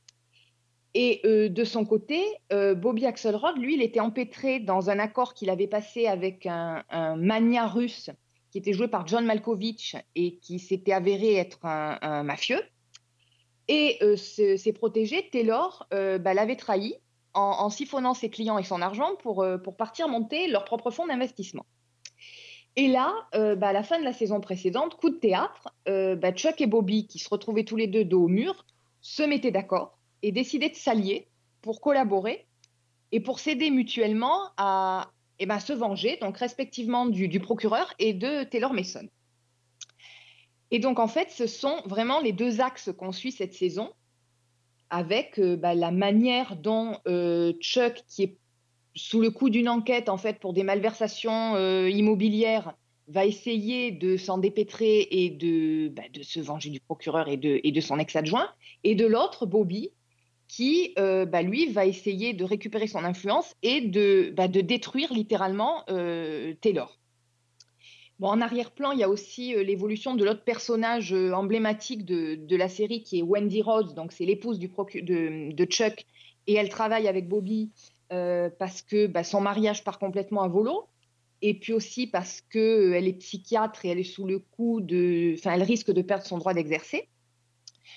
Et de son côté, Bobby Axelrod, lui, il était empêtré dans un accord qu'il avait passé avec un, un mania russe qui était joué par John Malkovich et qui s'était avéré être un, mafieux. Et euh, ce- ses protégés, Taylor, euh, bah, l'avait trahi en, en siphonnant ses clients et son argent pour, euh, pour partir monter leur propre fonds d'investissement. Et là, euh, bah, à la fin de la saison précédente, coup de théâtre, euh, bah, Chuck et Bobby, qui se retrouvaient tous les deux dos au mur, se mettaient d'accord et décidaient de s'allier pour collaborer et pour s'aider mutuellement à eh ben, se venger, donc respectivement du, procureur et de Taylor Mason. Et donc, en fait, ce sont vraiment les deux axes qu'on suit cette saison, avec euh, bah, la manière dont euh, Chuck, qui est sous le coup d'une enquête en fait pour des malversations euh, immobilières, va essayer de s'en dépêtrer et de, bah, se venger du procureur et de son ex-adjoint, et de l'autre, Bobby, qui, euh, bah, lui, va essayer de récupérer son influence et de, bah, détruire littéralement euh, Taylor. Bon, en arrière-plan, il y a aussi euh, l'évolution de l'autre personnage emblématique de, la série qui est Wendy Rhodes, donc c'est l'épouse de, Chuck, et elle travaille avec Bobby parce que bah, son mariage part complètement à volo, et puis aussi parce qu'elle est psychiatre et elle est sous le coup de... Enfin, elle risque de perdre son droit d'exercer.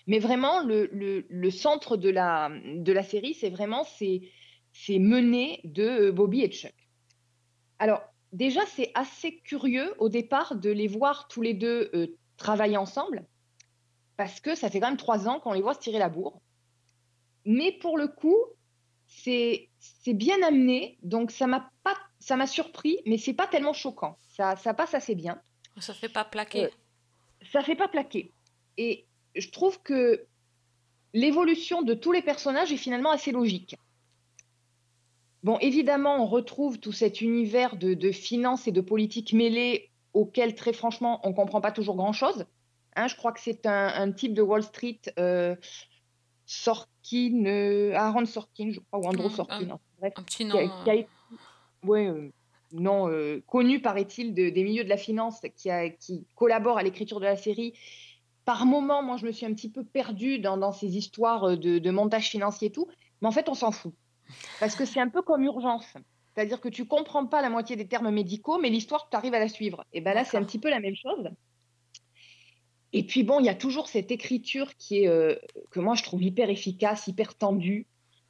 Mais vraiment, le, le- le centre de la, de la série, c'est vraiment ces, ces menées de euh, Bobby et Chuck. Alors, déjà, c'est assez curieux au départ de les voir tous les deux euh, travailler ensemble, parce que ça fait quand même trois ans qu'on les voit se tirer la bourre. Mais pour le coup, c'est c'est bien amené, donc ça m'a pas ça m'a surpris, mais c'est pas tellement choquant. Ça, ça passe assez bien Ça fait pas plaquer. Euh, ça fait pas plaquer. Et je trouve que l'évolution de tous les personnages est finalement assez logique. Bon, évidemment, on retrouve tout cet univers de, de finance et de politique mêlée auquel, très franchement, on comprend pas toujours grand-chose. Hein, je crois que c'est un, un type de Wall Street, euh, Sorkin, euh, Aaron Sorkin, je crois, ou Andrew Mm, Sorkin. un- hein, bref, Un petit qui nom. a- qui a euh, été- ouais, euh, non, connu, paraît-il, de- des milieux de la finance, qui, a- qui collabore à l'écriture de la série. Par moments, moi, je me suis un petit peu perdue dans, dans ces histoires euh, de, de montage financier et tout, mais en fait, on s'en fout. Parce que c'est un peu comme urgence. C'est-à-dire que tu comprends pas la moitié des termes médicaux, mais l'histoire, tu arrives à la suivre. Et ben là, c'est un petit peu la même chose. Et puis bon, il y a toujours cette écriture qui est, euh, que moi, je trouve hyper efficace, hyper tendue.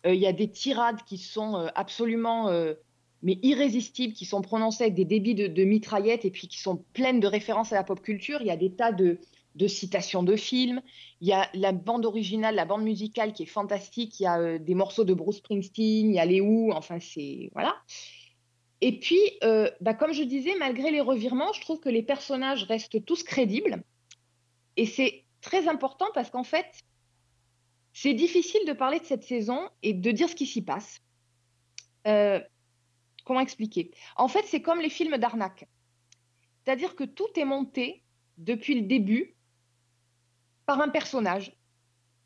Euh, Il y a des tirades qui sont euh, absolument mais irrésistibles, qui sont prononcées avec des débits de, de mitraillettes et puis qui sont pleines de références à la pop culture. Il y a des tas de, de citations de films. Il y a la bande originale, la bande musicale qui est fantastique. Il y a euh, des morceaux de Bruce Springsteen, il y a les Who, enfin c'est... Voilà. Et puis, euh, bah, comme je disais, malgré les revirements, je trouve que les personnages restent tous crédibles. Et c'est très important parce qu'en fait, c'est difficile de parler de cette saison et de dire ce qui s'y passe. Euh, comment expliquer? En fait, c'est comme les films d'arnaque. C'est-à-dire que tout est monté depuis le début par un personnage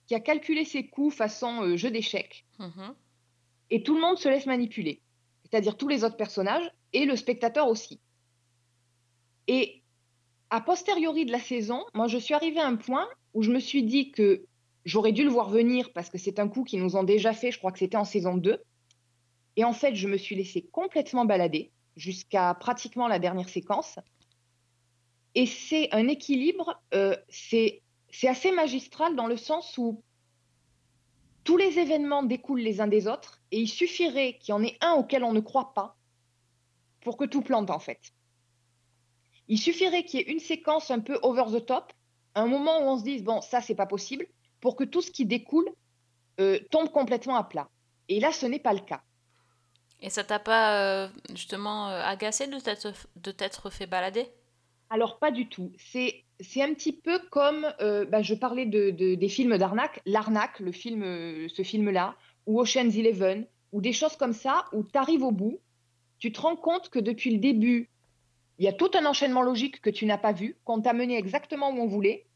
qui a calculé ses coûts façon euh, jeu d'échecs mhm. et tout le monde se laisse manipuler. C'est-à-dire tous les autres personnages et le spectateur aussi. Et a posteriori de la saison, moi je suis arrivée à un point où je me suis dit que j'aurais dû le voir venir parce que c'est un coup qu'ils nous ont déjà fait, je crois que c'était en saison 2. Et en fait, je me suis laissée complètement balader jusqu'à pratiquement la dernière séquence. Et c'est un équilibre, euh, c'est c'est assez magistral dans le sens où tous les événements découlent les uns des autres et il suffirait qu'il y en ait un auquel on ne croit pas pour que tout plante en fait. Il suffirait qu'il y ait une séquence un peu over the top, un moment où on se dise bon ça c'est pas possible, pour que tout ce qui découle euh, tombe complètement à plat. Et là ce n'est pas le cas. Et ça t'a pas euh, justement euh, agacé de t'être de t'être fait balader? Alors pas du tout. C'est un petit peu comme euh, bah, je parlais de, de- des films d'arnaque, l'arnaque, le film, euh, ce film-là, ou Ocean's Eleven, ou des choses comme ça où tu arrives au bout, tu te rends compte que depuis le début, il y a tout un enchaînement logique que tu n'as pas vu, qu'on t'a mené exactement où on voulait,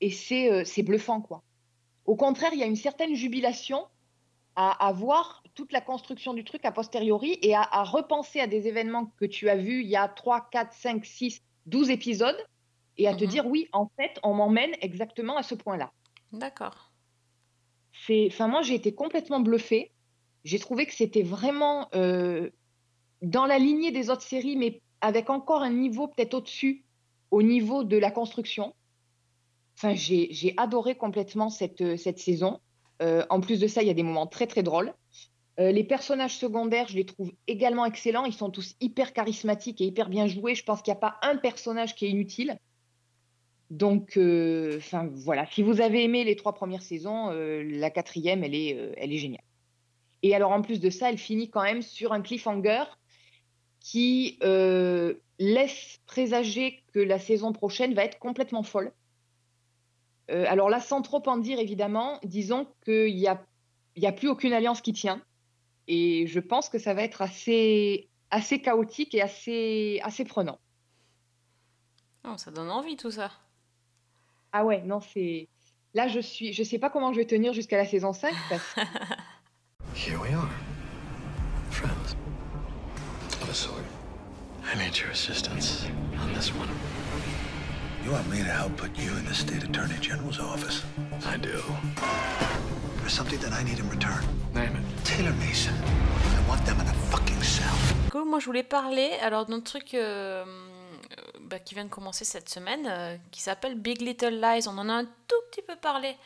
et c'est euh, bluffant, quoi. Au contraire, il y a une certaine jubilation à, voir toute la construction du truc a posteriori et à, à repenser à des événements que tu as vus il y a 3, 4, 5, 6, 12 épisodes et à te Mhm. dire, oui, en fait, on m'emmène exactement à ce point-là. D'accord. C'est, enfin, moi, j'ai été complètement bluffée. J'ai trouvé que c'était vraiment euh, dans la lignée des autres séries, mais avec encore un niveau peut-être au-dessus, au niveau de la construction. Enfin, j'ai, j'ai adoré complètement cette, euh, cette saison. Euh, en plus de ça, il y a des moments très, très drôles. Euh, les personnages secondaires, je les trouve également excellents. Ils sont tous hyper charismatiques et hyper bien joués. Je pense qu'il n'y a pas un personnage qui est inutile. Donc, euh, enfin voilà, si vous avez aimé les trois premières saisons, euh, la quatrième, elle est, elle est géniale. Et alors, en plus de ça, elle finit quand même sur un cliffhanger qui laisse présager que la saison prochaine va être complètement folle. Alors là, sans trop en dire, évidemment, disons qu'il n'y a, il y a plus aucune alliance qui tient. Et je pense que ça va être assez, assez chaotique et assez, assez prenant. Oh, ça donne envie tout ça. Ah ouais, non, c'est... Là, je suis... Je sais pas comment je vais tenir jusqu'à la saison 5 parce. (laughs) Here we are. Friends. Of a sort. I need your assistance on this one. You want me to help put you in the state attorney general's office? I do. There's something that I need in return. Name it. Taylor Mason. I want them in a fucking cell. Du coup, moi, je voulais parler alors d'un truc euh, euh, bah, qui vient de commencer cette semaine, euh, qui s'appelle Big Little Lies. On en a un tout petit peu parlé,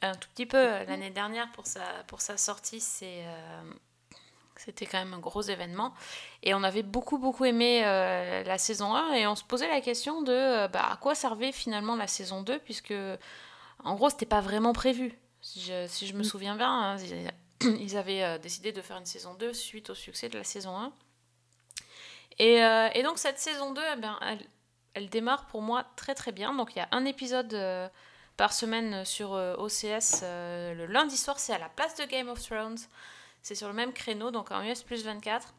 un tout petit peu euh, l'année dernière pour sa, pour sa sortie. C'est, euh, c'était quand même un gros événement. Et on avait beaucoup, beaucoup aimé euh, la saison 1 et on se posait la question de euh, bah, à quoi servait finalement la saison 2, puisque en gros, c'était pas vraiment prévu. Si je, si je me souviens bien, hein, (clears throat) ils- avaient euh, décidé de faire une saison 2 suite au succès de la saison 1. Et, euh, et donc cette saison 2, eh ben, elle, elle démarre pour moi très très bien. Donc il y a un épisode euh, par semaine sur euh, OCS le lundi soir, c'est à la place de Game of Thrones. C'est sur le même créneau, donc en US plus 24.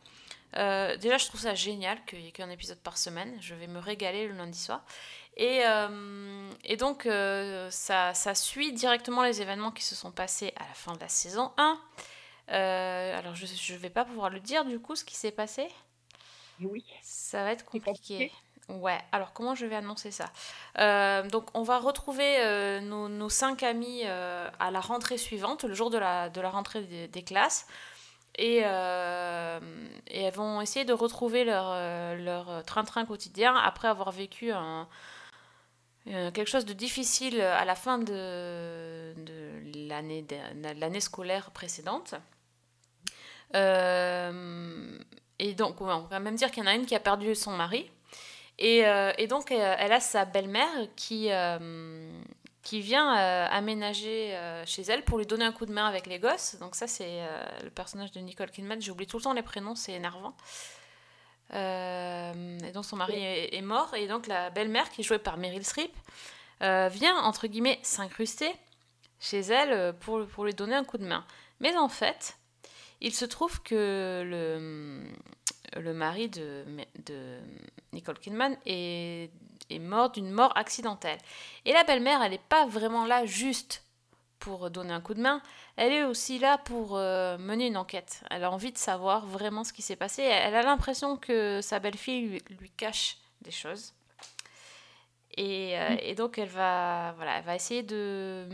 Euh, déjà, je trouve ça génial qu'il n'y ait qu'un épisode par semaine. Je vais me régaler le lundi soir. Et, euh, et donc, euh, ça, ça suit directement les événements qui se sont passés à la fin de la saison 1. Euh, alors, je ne vais pas pouvoir le dire du coup, ce qui s'est passé. Oui. Ça va être compliqué. Ouais, alors comment je vais annoncer ça? Euh, Donc, on va retrouver euh, nos, nos cinq amis euh, à la rentrée suivante, le jour de la, de la rentrée des, des classes. Et, et elles vont essayer de retrouver leur, leur train-train quotidien après avoir vécu un, euh, quelque chose de difficile à la fin de, l'année scolaire précédente. Euh, et donc, on va même dire qu'il y en a une qui a perdu son mari. Et, euh, donc, euh, elle a sa belle-mère qui, euh, qui vient euh, aménager euh, chez elle pour lui donner un coup de main avec les gosses. Donc, ça, c'est euh, le personnage de Nicole Kidman. J'oublie tout le temps les prénoms, c'est énervant. Euh, et donc, son mari est, est mort. Et donc, la belle-mère, qui est jouée par Meryl Streep, euh, vient, entre guillemets, s'incruster chez elle euh, pour, pour lui donner un coup de main. Mais en fait, il se trouve que le, le mari de, de Nicole Kidman est, est mort d'une mort accidentelle. Et la belle-mère, elle n'est pas vraiment là juste pour donner un coup de main, elle est aussi là pour euh, mener une enquête. Elle a envie de savoir vraiment ce qui s'est passé. Elle a l'impression que sa belle-fille lui, lui cache des choses. Et, euh, et donc elle va, voilà, elle va essayer de,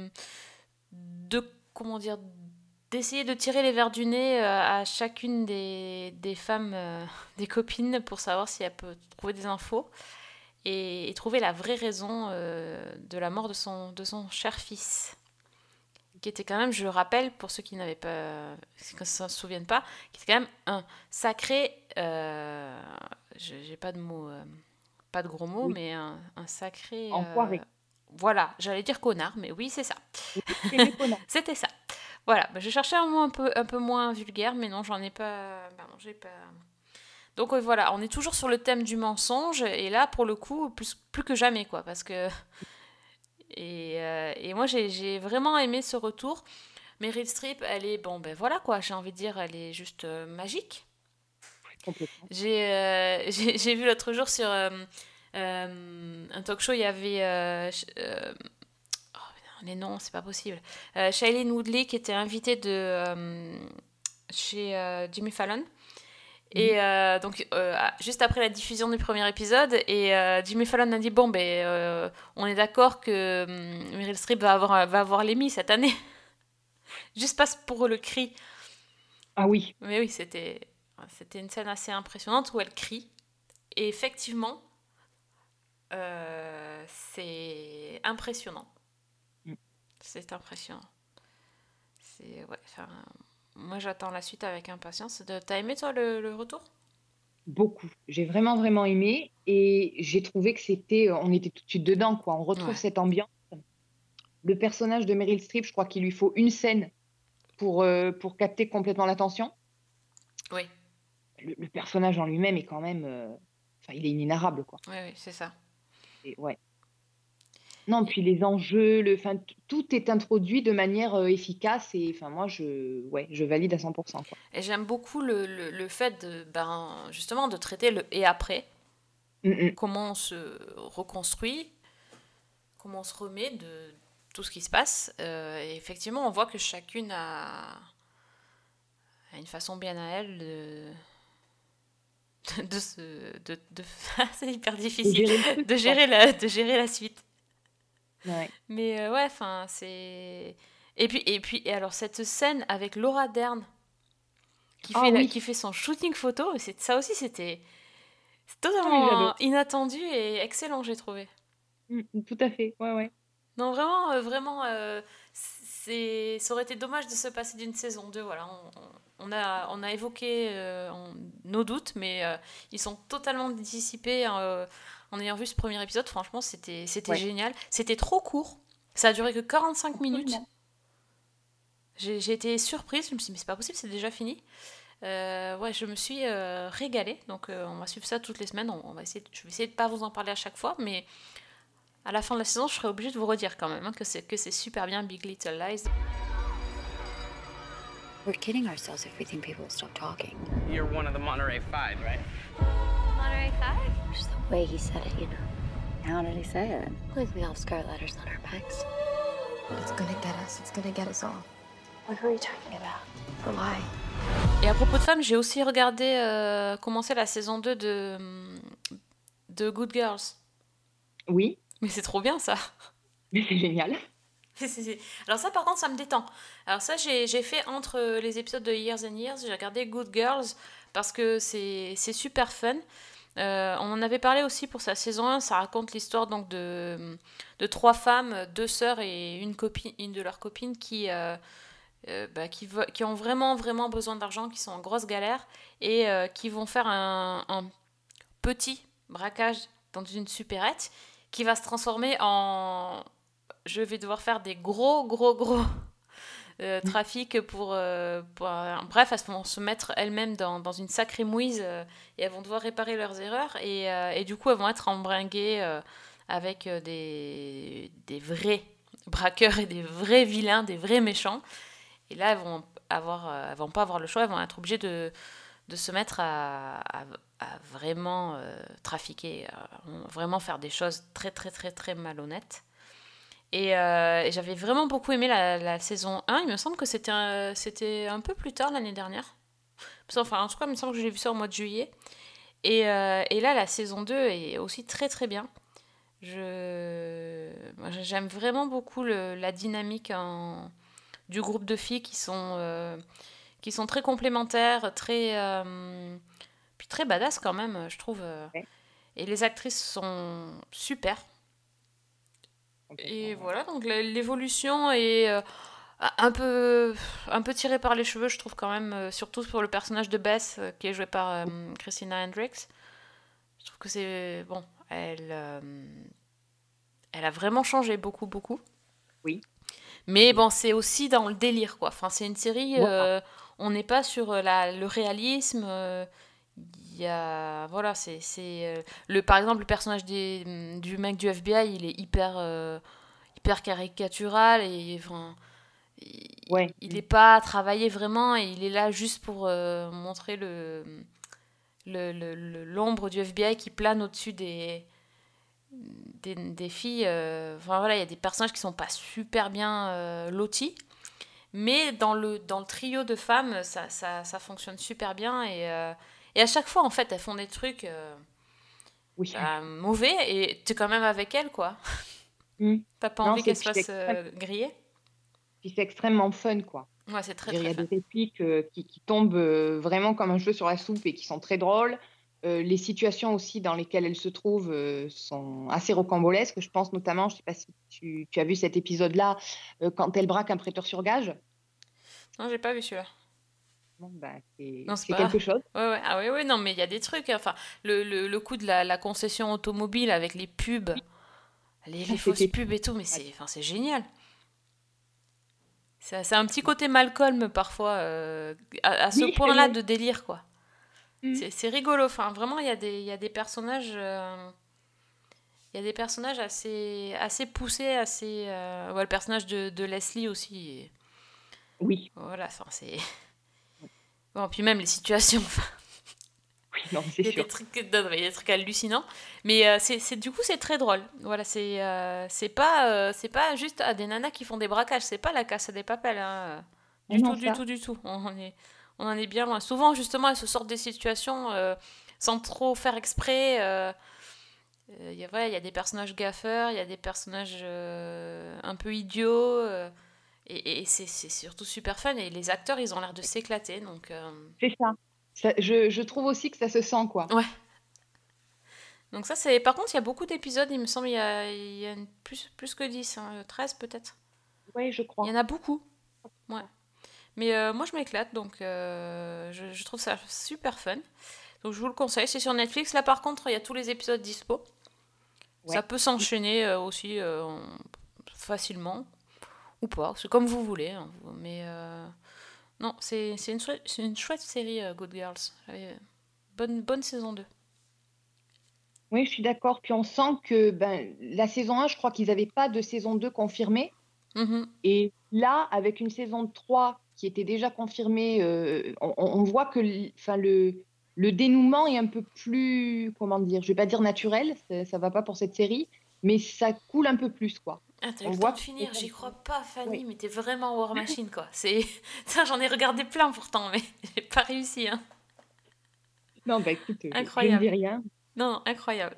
de comment dire, d'essayer de tirer les verres du nez euh, à chacune des, des femmes, euh, (laughs) des copines, pour savoir si elle peut trouver des infos et, et trouver la vraie raison euh, de la mort de son, de son cher fils. Qui était quand même, je le rappelle, pour ceux qui n'avaient pas, qui ne se souviennent pas, qui était quand même un sacré, euh, je- j'ai pas de mots, euh, pas de gros mots, Oui. mais un, un sacré. Enfoiré. euh, voilà, j'allais dire connard, mais oui, c'est ça. (laughs) C'était ça. Voilà, bah, je cherchais un mot un peu, un peu moins vulgaire, mais non, j'en ai pas. bah j'ai pas. Donc voilà, on est toujours sur le thème du mensonge, et là, pour le coup, plus, plus que jamais, quoi, parce que. Et, euh, et moi, j'ai vraiment aimé ce retour. Meryl Streep, elle est, bon, ben voilà, quoi, j'ai envie de dire, elle est juste euh, magique. J'ai euh, (laughs) j'ai vu l'autre jour sur un talk show, il y avait euh, les noms, c'est pas possible. Shailene Woodley qui était invitée de chez Jimmy Fallon. Et euh, donc, euh, juste après la diffusion du premier épisode, et euh, Jimmy Fallon a dit Bon, ben, on est d'accord que hum, Meryl Streep va avoir, va avoir l'Emmy cette année. (laughs) juste passe pour le cri. Ah oui, Mais oui, c'était c'était une scène assez impressionnante où elle crie. Et effectivement, c'est impressionnant. Mm. C'est impressionnant. C'est ouais. enfin, moi, j'attends la suite avec impatience. T'as aimé toi le, le retour? Beaucoup. J'ai vraiment, vraiment aimé et j'ai trouvé que c'était, on était tout de suite dedans, quoi. On retrouve Ouais. cette ambiance. Le personnage de Meryl Streep, je crois qu'il lui faut une scène pour, euh, pour capter complètement l'attention. Oui. Le, le personnage en lui-même est quand même, euh, enfin, il est inénarrable, quoi. Oui, oui, c'est ça. Et ouais. Non, puis les enjeux, le, enfin, t- tout est introduit de manière euh, efficace et enfin, moi, je, ouais, je valide à 100%, quoi. Et j'aime beaucoup le, le, le fait de, ben, justement de traiter le et après. Mm, mm. comment on se reconstruit, comment on se remet de tout ce qui se passe. Euh, et effectivement, on voit que chacune a, a une façon bien à elle de. (laughs) de, de. De, (laughs) de- c'est hyper difficile de gérer, la, de gérer la suite. Ouais. Mais euh, ouais, enfin, c'est. Et puis, et puis, et alors, cette scène avec Laura Dern qui, Ah fait, oui. qui fait son shooting photo, c'est- ça aussi, c'était oui, totalement inattendu et excellent, j'ai trouvé. Mm, tout à fait, ouais, ouais. Non, vraiment, euh, vraiment, euh, c'est, ça aurait été dommage de se passer d'une saison 2. Voilà, on, a, on a évoqué euh, on- nos doutes, mais ils sont totalement dissipés euh, en ayant vu ce premier épisode. Franchement, c'était, c'était Ouais. génial. C'était trop court. Ça a duré que 45 minutes. J'ai, été surprise. Je me suis dit, mais c'est pas possible, c'est déjà fini. Euh, ouais, je me suis euh, régalée. Donc, euh, on va suivre ça toutes les semaines. On, on va essayer, je vais essayer de pas vous en parler à chaque fois, mais à la fin de la saison, je serai obligée de vous redire quand même hein, que, c'est, que c'est super bien Big Little Lies. We're kidding ourselves if we think people will stop talking. You're one of the Monterey Five, right? Monterey Five? Just the way he said it, you know. How did he say it? Like we all have scar letters on our backs. It's gonna get us. It's gonna get us all. What were you talking about? For why? Et à propos de femmes, j'ai aussi regardé euh, commencer la saison 2 de, de Good Girls. Oui, Mais c'est trop bien ça. mais c'est génial. (laughs) Alors ça par contre ça me détend. Alors ça j'ai fait entre les épisodes de Years and Years, j'ai regardé Good Girls parce que c'est super fun. Euh, on en avait parlé aussi pour sa saison 1, ça raconte l'histoire donc de, trois femmes, deux sœurs et une copine, une de leurs copines qui, euh, euh, bah, qui, ont vraiment vraiment besoin d'argent, qui sont en grosse galère et euh, qui vont faire un, un petit braquage dans une supérette qui va se transformer en je vais devoir faire des gros, gros, gros euh, trafics pour, euh, un- Bref, elles vont se mettre elles-mêmes dans, une sacrée mouise euh, et elles vont devoir réparer leurs erreurs. Et, euh, du coup, elles vont être embringuées euh, avec euh, des, vrais braqueurs et des vrais vilains, des vrais méchants. Et là, elles vont, avoir, euh, vont pas avoir le choix, elles vont être obligées de, se mettre à, vraiment euh, trafiquer, à vraiment faire des choses très, très, très, très malhonnêtes. Et, euh, et j'avais vraiment beaucoup aimé la, la saison 1. Il me semble que c'était un, c'était un peu plus tard l'année dernière. Enfin, en tout cas, il me semble que j'ai vu ça au mois de juillet. Et, euh, et là, la saison 2 est aussi très très bien. Je, j'aime vraiment beaucoup le- la dynamique en- du groupe de filles qui sont, euh, qui sont très complémentaires, très, puis très badass quand même, je trouve. Et les actrices sont super. Et voilà, donc l'évolution est euh, un peu, un peu tirée par les cheveux, je trouve quand même, euh, surtout pour le personnage de Bess, euh, qui est joué par Christina Hendricks. Je trouve que c'est... Bon, elle, elle a vraiment changé beaucoup, beaucoup. Oui. Mais bon, c'est aussi dans le délire, quoi. Enfin, c'est une série, on n'est pas sur la, le réalisme. Il y a... Voilà, c'est... c'est, euh, le, par exemple, le personnage des, du mec du FBI, il est hyper, euh, hyper caricatural et... Enfin, il- Ouais. il n'est pas travaillé vraiment et il est là juste pour euh, montrer le le- le- le- l'ombre du FBI qui plane au-dessus des, des, des filles. euh, Enfin voilà, il y a des personnages qui sont pas super bien lotis. Mais dans le, dans le trio de femmes, ça, ça, ça fonctionne super bien. Et, euh, et à chaque fois, en fait, elles font des trucs euh, Oui. bah, mauvais. Et tu es quand même avec elles, quoi. (laughs) Mm. T'as pas Non, envie qu'elles se fassent euh, griller Puis c'est extrêmement fun, quoi. Ouais, c'est très Il y a fun. des répliques euh, qui, qui tombent euh, vraiment comme un cheveu sur la soupe et qui sont très drôles. Les situations aussi dans lesquelles elles se trouvent sont assez rocambolesques. Je pense notamment, je sais pas si tu, tu as vu cet épisode-là, quand elle braque un prêteur sur gage. Non, j'ai pas vu celui-là. Bah, c'est pas- quelque chose. (laughs) Ouais, ouais. Ah oui, oui, non, mais il y a des trucs. Enfin, le, le, le coup de la, la concession automobile avec les pubs, les, les fausses c'était- pubs et tout, mais c'est enfin, génial. C'est un petit côté Malcolm parfois, euh, à, à ce Oui, point-là oui. de délire, quoi. Mm. C'est rigolo. Enfin, vraiment, il y, a des- y a des personnages. euh, Il y a des personnages assez, assez poussés, assez. euh, ouais, le personnage de, de Leslie aussi. Oui, Voilà, c'est. (laughs) Bon, puis même les situations. enfin, (laughs) oui, non, il c'est y a sûr. des trucs, non, non, il y a des trucs hallucinants. Mais euh, c'est, c'est- du coup, c'est très drôle. Voilà, c'est, euh, c'est pas, euh, c'est pas juste ah, des nanas qui font des braquages. C'est pas la casse à des papels. hein. Du tout, du tout, du tout. On en est, on en est bien loin. Souvent, justement, elles se sortent des situations sans trop faire exprès. il y a- ouais, il y a des personnages gaffeurs, il y a des personnages un peu idiots. Et et c'est, c'est surtout super fun. Et les acteurs, ils ont l'air de s'éclater. Donc. euh, C'est ça. Ça- je, je trouve aussi que ça se sent, quoi. Ouais. Donc ça, c'est... Par contre, il y a beaucoup d'épisodes, il me semble, il y a, il y a une- plus, plus que 10, hein, 13 peut-être. Oui, je crois. Il y en a beaucoup. Ouais. Mais euh, moi, je m'éclate, donc euh, je, je trouve ça super fun. Donc je vous le conseille, c'est sur Netflix. Là, par contre, il y a tous les épisodes dispo. Ouais. Ça peut s'enchaîner euh, aussi en- facilement. Ou pas, c'est comme vous voulez. hein, Mais euh, non, c'est, une chouette, une chouette série, euh, Good Girls. Bonne, bonne saison 2. Oui, je suis d'accord. Puis on sent que ben, la saison 1, je crois qu'ils n'avaient pas de saison 2 confirmée. Mhm. Et là, avec une saison 3 qui était déjà confirmée, euh, on, on voit que enfin, le, le dénouement est un peu plus, comment dire, je vais pas dire naturel, ça, ça va pas pour cette série, mais ça coule un peu plus, quoi. Ah, t'as On eu le voit temps de finir, j'y crois pas, Fanny, Oui. mais t'es vraiment War (laughs) Machine, quoi. C'est... (laughs) J'en ai regardé plein pourtant, mais (laughs) j'ai pas réussi, hein. Non, bah écoute, je- je ne Incroyable. dis rien. Non, non, incroyable.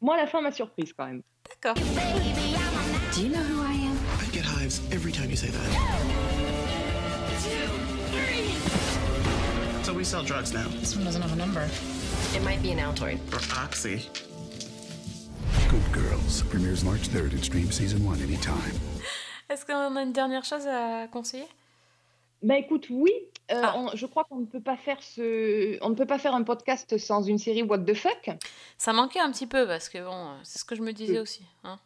Moi, la fin m'a surprise quand même. D'accord. Do you know who I am? I get hives every time you say that. So we sell drugs now. This one doesn't have a number. It might be an Altoid. Or Oxy. Good Girls premieres March 3rd and stream season 1 anytime. Est-ce qu'on a une dernière chose à conseiller? Bah écoute, oui, euh, Ah. on- je crois qu'on ne peut pas faire ce, on ne peut pas faire un podcast sans une série What the fuck. Ça manquait un petit peu, parce que bon, c'est ce que je me disais Oui. aussi. Hein.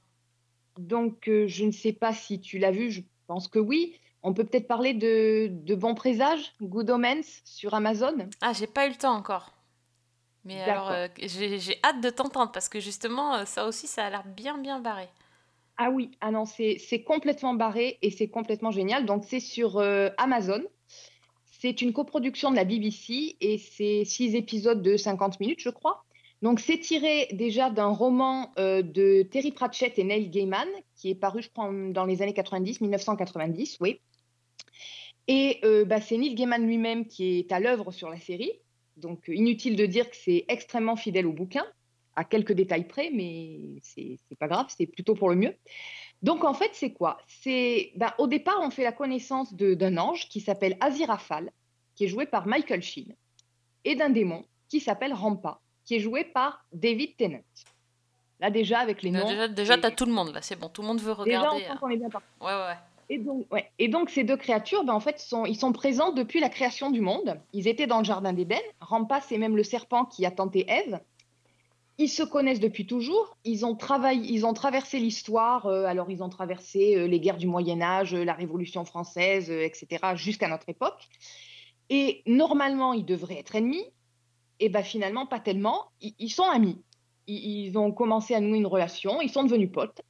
Donc, euh, je ne sais pas si tu l'as vu, je pense que oui. On peut peut-être parler de, de Bon Présage, Good Omens sur Amazon. Ah, j'ai pas eu le temps encore. Mais alors, euh, j'ai, hâte de t'entendre, parce que justement, euh, ça aussi, ça a l'air bien, bien barré. Ah oui, ah non, c'est complètement barré et c'est complètement génial. Donc, c'est sur euh, Amazon. C'est une coproduction de la BBC et c'est six épisodes de 50 minutes, je crois. Donc, c'est tiré déjà d'un roman euh, de Terry Pratchett et Neil Gaiman, qui est paru, je crois, dans les années 90, 1990, oui. Et bah, c'est Neil Gaiman lui-même qui est à l'œuvre sur la série. Donc, euh, inutile de dire que c'est extrêmement fidèle au bouquin, à quelques détails près, mais c'est pas grave, c'est plutôt pour le mieux. Donc, en fait, c'est quoi? C'est bah, Au départ, on fait la connaissance d'un ange qui s'appelle Aziraphale, qui est joué par Michael Sheen, et d'un démon qui s'appelle Rampa, qui est joué par David Tennant. Là, déjà, avec les noms. déjà, déjà t'as tout le monde, là, c'est bon, tout le monde veut Déjà, on regarder. sent hein. qu'on est bien parti. Ouais, ouais, ouais. Et donc, ouais. Et donc, ces deux créatures, ben, en fait, sont, ils sont présents depuis la création du monde. Ils étaient dans le jardin d'Éden. Rampa, c'est même le serpent qui a tenté Ève. Ils se connaissent depuis toujours. Ils ont, travaillé, ils ont traversé l'histoire. euh, alors, ils ont traversé euh, les guerres du Moyen Âge, euh, la Révolution française, etc., jusqu'à notre époque. Et normalement, ils devraient être ennemis. Et ben finalement, pas tellement. Ils, sont amis. Ils ont commencé à nouer une relation. Ils sont devenus potes.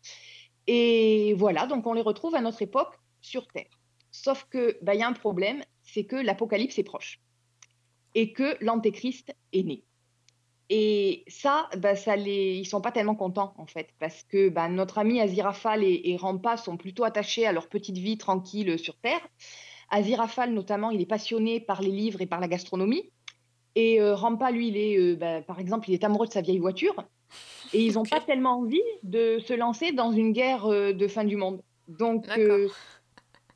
Et voilà, donc on les retrouve à notre époque sur Terre. Sauf que bah, il y a un problème, c'est que l'apocalypse est proche et que l'antéchrist est né. Et ça, bah, ça les... ils sont pas tellement contents, en fait, parce que bah, notre ami Azirafal et, et Rampa sont plutôt attachés à leur petite vie tranquille sur Terre. Azirafal, notamment, il est passionné par les livres et par la gastronomie. Et euh, Rampa, lui, il est, euh, bah, par exemple, il est amoureux de sa vieille voiture. Et ils n'ont pas tellement envie de se lancer dans une guerre euh, de fin du monde. Donc, euh,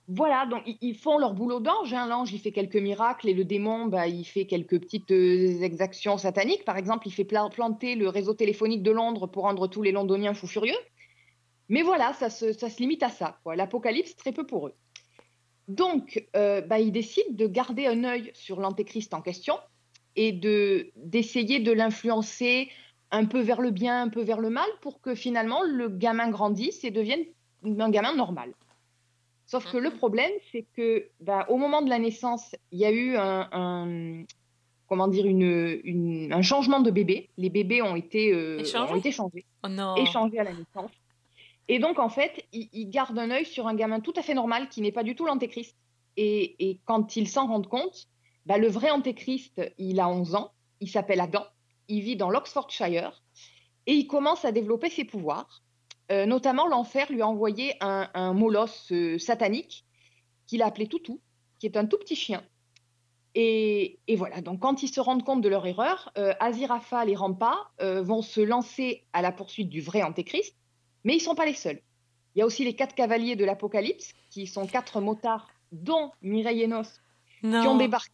voilà, donc ils, ils font leur boulot d'ange. hein. L'ange, il fait quelques miracles et le démon, bah, il fait quelques petites euh, exactions sataniques. Par exemple, il fait pla- planter le réseau téléphonique de Londres pour rendre tous les Londoniens fous furieux. Mais voilà, ça se, ça se limite à ça. L'apocalypse, très peu pour eux. Donc, euh, bah, ils décident de garder un œil sur l'antéchrist en question et de d'essayer de l'influencer un peu vers le bien, un peu vers le mal, pour que finalement le gamin grandisse et devienne un gamin normal. Sauf que le problème, c'est que bah, au moment de la naissance, il y a eu un, un- comment dire une, une- un changement de bébé. Les bébés ont été euh, Échangés ont été changés, Oh non. échangés à la naissance. Et donc en fait, ils, ils gardent un œil sur un gamin tout à fait normal qui n'est pas du tout l'antéchrist. Et, et quand ils s'en rendent compte, bah, le vrai antéchrist, il a 11 ans, il s'appelle Adam, il vit dans l'Oxfordshire et il commence à développer ses pouvoirs. Euh, notamment, l'enfer lui a envoyé un, un molosse euh, satanique qu'il a appelé Toutou, qui est un tout petit chien. Et, et voilà, donc quand ils se rendent compte de leur erreur, euh, Aziraphale et Rampa euh, vont se lancer à la poursuite du vrai antéchrist, mais ils ne sont pas les seuls. Il y a aussi les quatre cavaliers de l'Apocalypse, qui sont quatre motards, dont Mireille Enos, qui ont débarqué.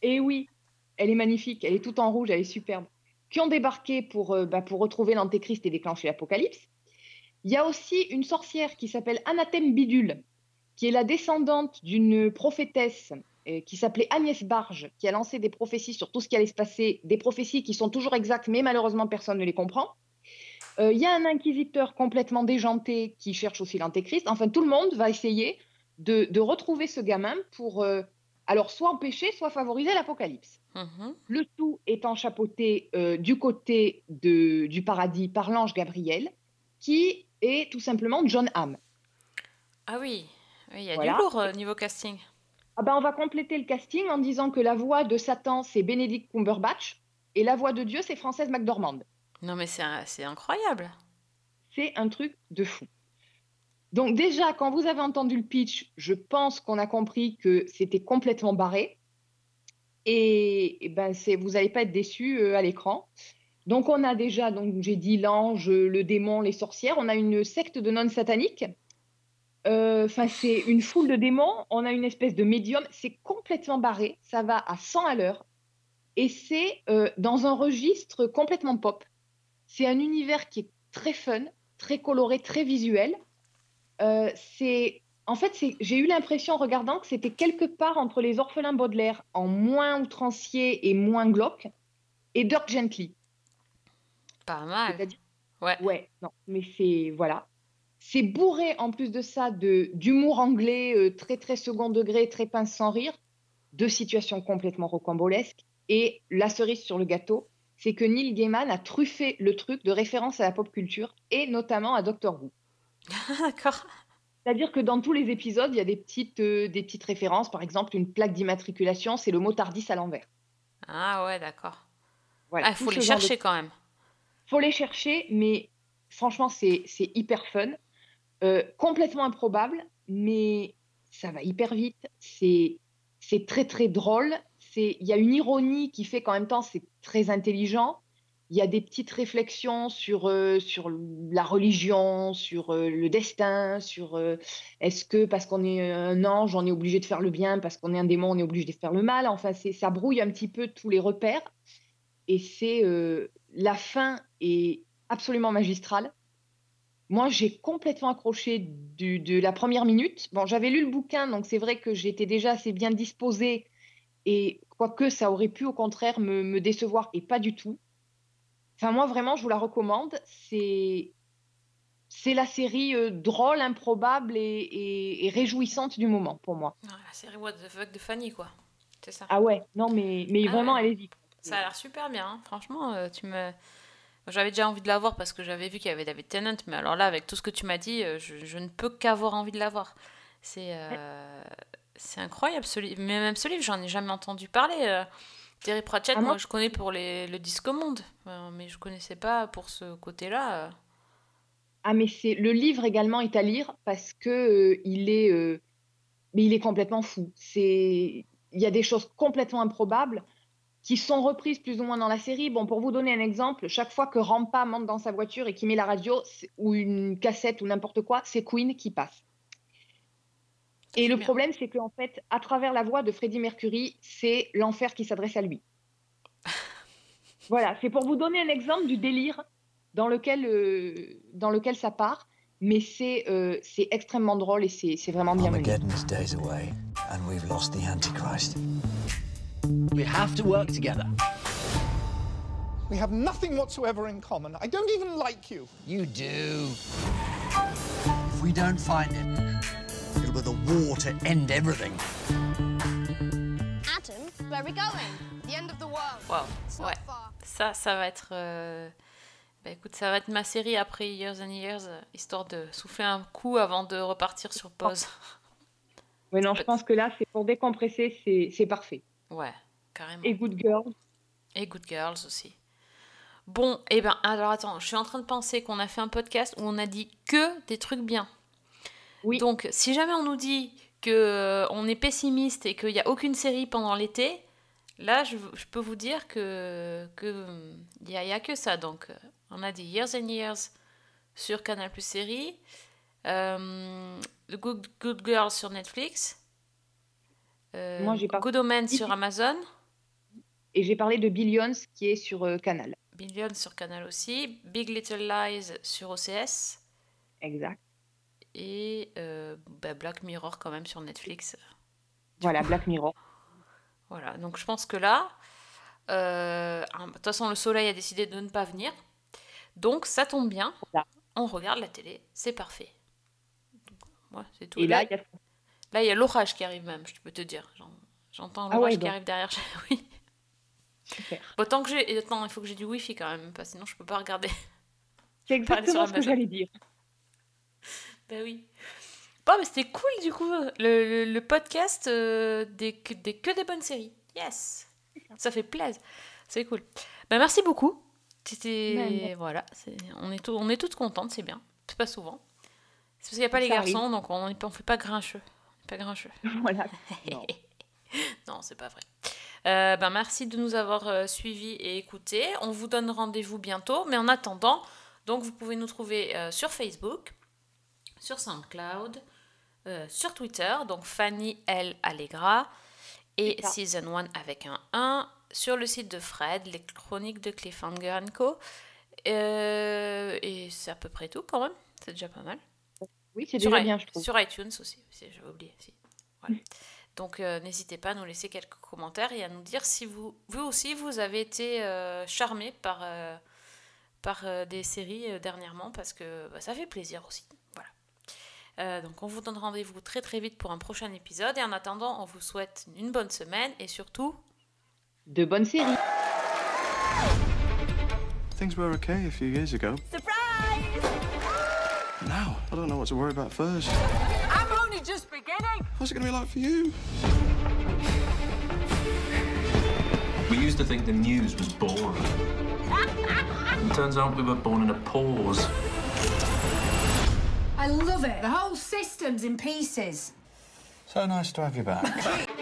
Et oui, elle est magnifique, elle est toute en rouge, elle est superbe. Qui ont débarqué pour, euh, bah, pour retrouver l'Antéchrist et déclencher l'Apocalypse. Il y a aussi une sorcière qui s'appelle Anathème Bidule, qui est la descendante d'une prophétesse euh, qui s'appelait Agnès Barge, qui a lancé des prophéties sur tout ce qui allait se passer, des prophéties qui sont toujours exactes, mais malheureusement personne ne les comprend. Euh, Il y a un inquisiteur complètement déjanté qui cherche aussi l'Antéchrist. Enfin, tout le monde va essayer de, de retrouver ce gamin pour, alors, soit empêcher, soit favoriser l'Apocalypse. Mhm. Le tout étant chapeauté euh, du côté de- du paradis par l'ange Gabriel, qui est tout simplement John Hamm. Ah oui, il y a Voilà. du lourd euh, niveau casting. Ah ben, on va compléter le casting en disant que la voix de Satan, c'est Benedict Cumberbatch, et la voix de Dieu, c'est Frances McDormand. Non mais c'est incroyable. C'est un truc de fou. Donc déjà, quand vous avez entendu le pitch, je pense qu'on a compris que c'était complètement barré. Et, et ben vous n'allez pas être déçus euh, à l'écran. Donc on a déjà, donc j'ai dit l'ange, le démon, les sorcières. On a une secte de nonnes sataniques. Euh, Enfin, c'est une foule de démons. On a une espèce de médium. C'est complètement barré. Ça va à 100 à l'heure. Et c'est euh, dans un registre complètement pop. C'est un univers qui est très fun, très coloré, très visuel. C'est en fait, j'ai eu l'impression en regardant que c'était quelque part entre les orphelins Baudelaire en moins outrancier et moins glauque et Dirk Gently. Pas mal. Ouais. Ouais, non, mais c'est voilà. C'est bourré en plus de ça de d'humour anglais euh, très très second degré, très pince sans rire, de situations complètement rocambolesques. Et la cerise sur le gâteau, c'est que Neil Gaiman a truffé le truc de référence à la pop culture et notamment à Doctor Who. (laughs) D'accord. C'est-à-dire que dans tous les épisodes, il y a des petites, euh, des petites références. Par exemple, une plaque d'immatriculation, c'est le mot tardis à l'envers. Ah ouais, d'accord. Voilà, Ah, il faut les de- chercher quand même. faut les chercher, mais franchement, c'est hyper fun. Euh, complètement improbable, mais ça va hyper vite. C'est très, très drôle. Il y a une ironie qui fait qu'en même temps, c'est très intelligent. Il y a des petites réflexions sur, euh, sur la religion, sur euh, le destin, sur euh, est-ce que parce qu'on est un ange, on est obligé de faire le bien, parce qu'on est un démon, on est obligé de faire le mal? Enfin, ça brouille un petit peu tous les repères. Et c'est la fin est absolument magistrale. Moi, j'ai complètement accroché de la première minute. Bon, j'avais lu le bouquin, donc c'est vrai que j'étais déjà assez bien disposée. Et quoique ça aurait pu au contraire me, me décevoir, et pas du tout. Enfin, moi, vraiment, je vous la recommande. C'est c'est la série euh, drôle, improbable et, et- et réjouissante du moment pour moi. Ah, la série What the fuck de Fanny, quoi. C'est ça. Ah ouais, non, mais, mais Ah vraiment, ouais. allez-y. Ça a l'air super bien, hein. franchement. euh, tu me... J'avais déjà envie de la voir parce que j'avais vu qu'il y avait David Tennant, mais alors là, avec tout ce que tu m'as dit, euh, je, je ne peux qu'avoir envie de la voir. C'est euh, c'est incroyable ce livre. Mais même ce livre, j'en ai jamais entendu parler. Terry Pratchett, Ah, moi je connais pour les, le disque monde, euh, mais je connaissais pas pour ce côté-là. euh. Ah, mais c'est le livre également est à lire parce que euh, il est, euh, mais il est complètement fou. C'est, il y a des choses complètement improbables qui sont reprises plus ou moins dans la série. Bon, pour vous donner un exemple, chaque fois que Rampa monte dans sa voiture et qu'il met la radio ou une cassette ou n'importe quoi, c'est Queen qui passe. Et le problème, c'est qu'en fait, à travers la voix de Freddie Mercury, c'est l'enfer qui s'adresse à lui. (laughs) Voilà, c'est pour vous donner un exemple du délire dans lequel, euh, dans lequel ça part, mais c'est euh, c'est extrêmement drôle et c'est c'est vraiment bien mené. Armageddon is days away, and we've lost the Antichrist. We have to work together. We have nothing whatsoever in common. I don't even like you. You do. If we don't find him, be the war to end everything. Adam, where are we going? The end of the world. Waouh, It's not ouais. far. Ça, ça va être. euh, Bah écoute, ça va être ma série après Years and Years, euh, histoire de souffler un coup avant de repartir sur pause. (laughs) Oui, non, je pense que là, c'est pour décompresser, c'est c'est parfait. Ouais, carrément. Et Good Girl, Et Good Girls aussi. Bon, et ben alors attends, je suis en train de penser qu'on a fait un podcast où on a dit que des trucs bien. Oui. Donc, si jamais on nous dit que euh, on est pessimiste et qu'il n'y a aucune série pendant l'été, là, je, je peux vous dire que que il y, a- que ça. Donc, euh, on a dit Years and Years sur Canal Plus série, euh, The Good, Good Girls sur Netflix, euh, Moi, j'ai pas- Good Omens sur Amazon. et j'ai parlé de Billions qui est sur euh, Canal. Billions sur Canal aussi, Big Little Lies sur OCS Exact. Et euh, bah, Black Mirror quand même sur Netflix. Voilà, Black Mirror. Voilà, donc je pense que là, euh, de toute façon le soleil a décidé de ne pas venir, donc ça tombe bien, Voilà. on regarde la télé, c'est parfait. Donc, ouais, c'est tout. Et là, il y a là, il y a l'orage qui arrive même, je peux te dire. J'en- J'entends Ah l'orage ouais, qui donc. arrive derrière. (laughs) Oui. super. Bon, tant que j'ai... Attends, il faut que j'ai du wifi quand même, parce que sinon je peux pas regarder. C'est (laughs) exactement ce que j'allais dire. Ben oui. Bon, mais c'était cool du coup, le, le- le podcast euh, des, que- des que des bonnes séries. Yes Ça fait plaisir. C'est cool. Ben merci beaucoup. C'était. Voilà, on est, tout- on est toutes contentes, c'est bien. C'est pas souvent. C'est parce qu'il n'y a pas les garçons, donc on ne fait pas grincheux. On Pas grincheux. (laughs) Voilà. Non. (laughs) non, c'est pas vrai. Euh, ben merci de nous avoir euh, suivis et écoutés. On vous donne rendez-vous bientôt, mais en attendant, donc vous pouvez nous trouver euh, sur Facebook, sur SoundCloud, euh, sur Twitter, donc Fanny L Allegra et. Season 1 avec un 1, sur le site de Fred, les chroniques de Cliffhanger Co. Euh, et c'est à peu près tout quand même, c'est déjà pas mal. Oui, c'est déjà bien, je trouve. sur iTunes aussi, si j'avais oublié. si. Voilà. Donc euh, n'hésitez pas à nous laisser quelques commentaires et à nous dire si vous, vous aussi, vous avez été euh, charmé par, euh, par des séries dernièrement, parce que bah, ça fait plaisir aussi. Euh, donc on vous donne rendez-vous très très vite pour un prochain épisode et en attendant, on vous souhaite une bonne semaine et surtout... De bonnes séries. Things were okay a few years ago. Surprise! Now, I don't know what to worry about first. I'm only just beginning. What's it gonna be like for you? We used to think the news was boring. (laughs) It turns out we were born in a pause. I love it. The whole system's in pieces. So nice to have you back. (laughs)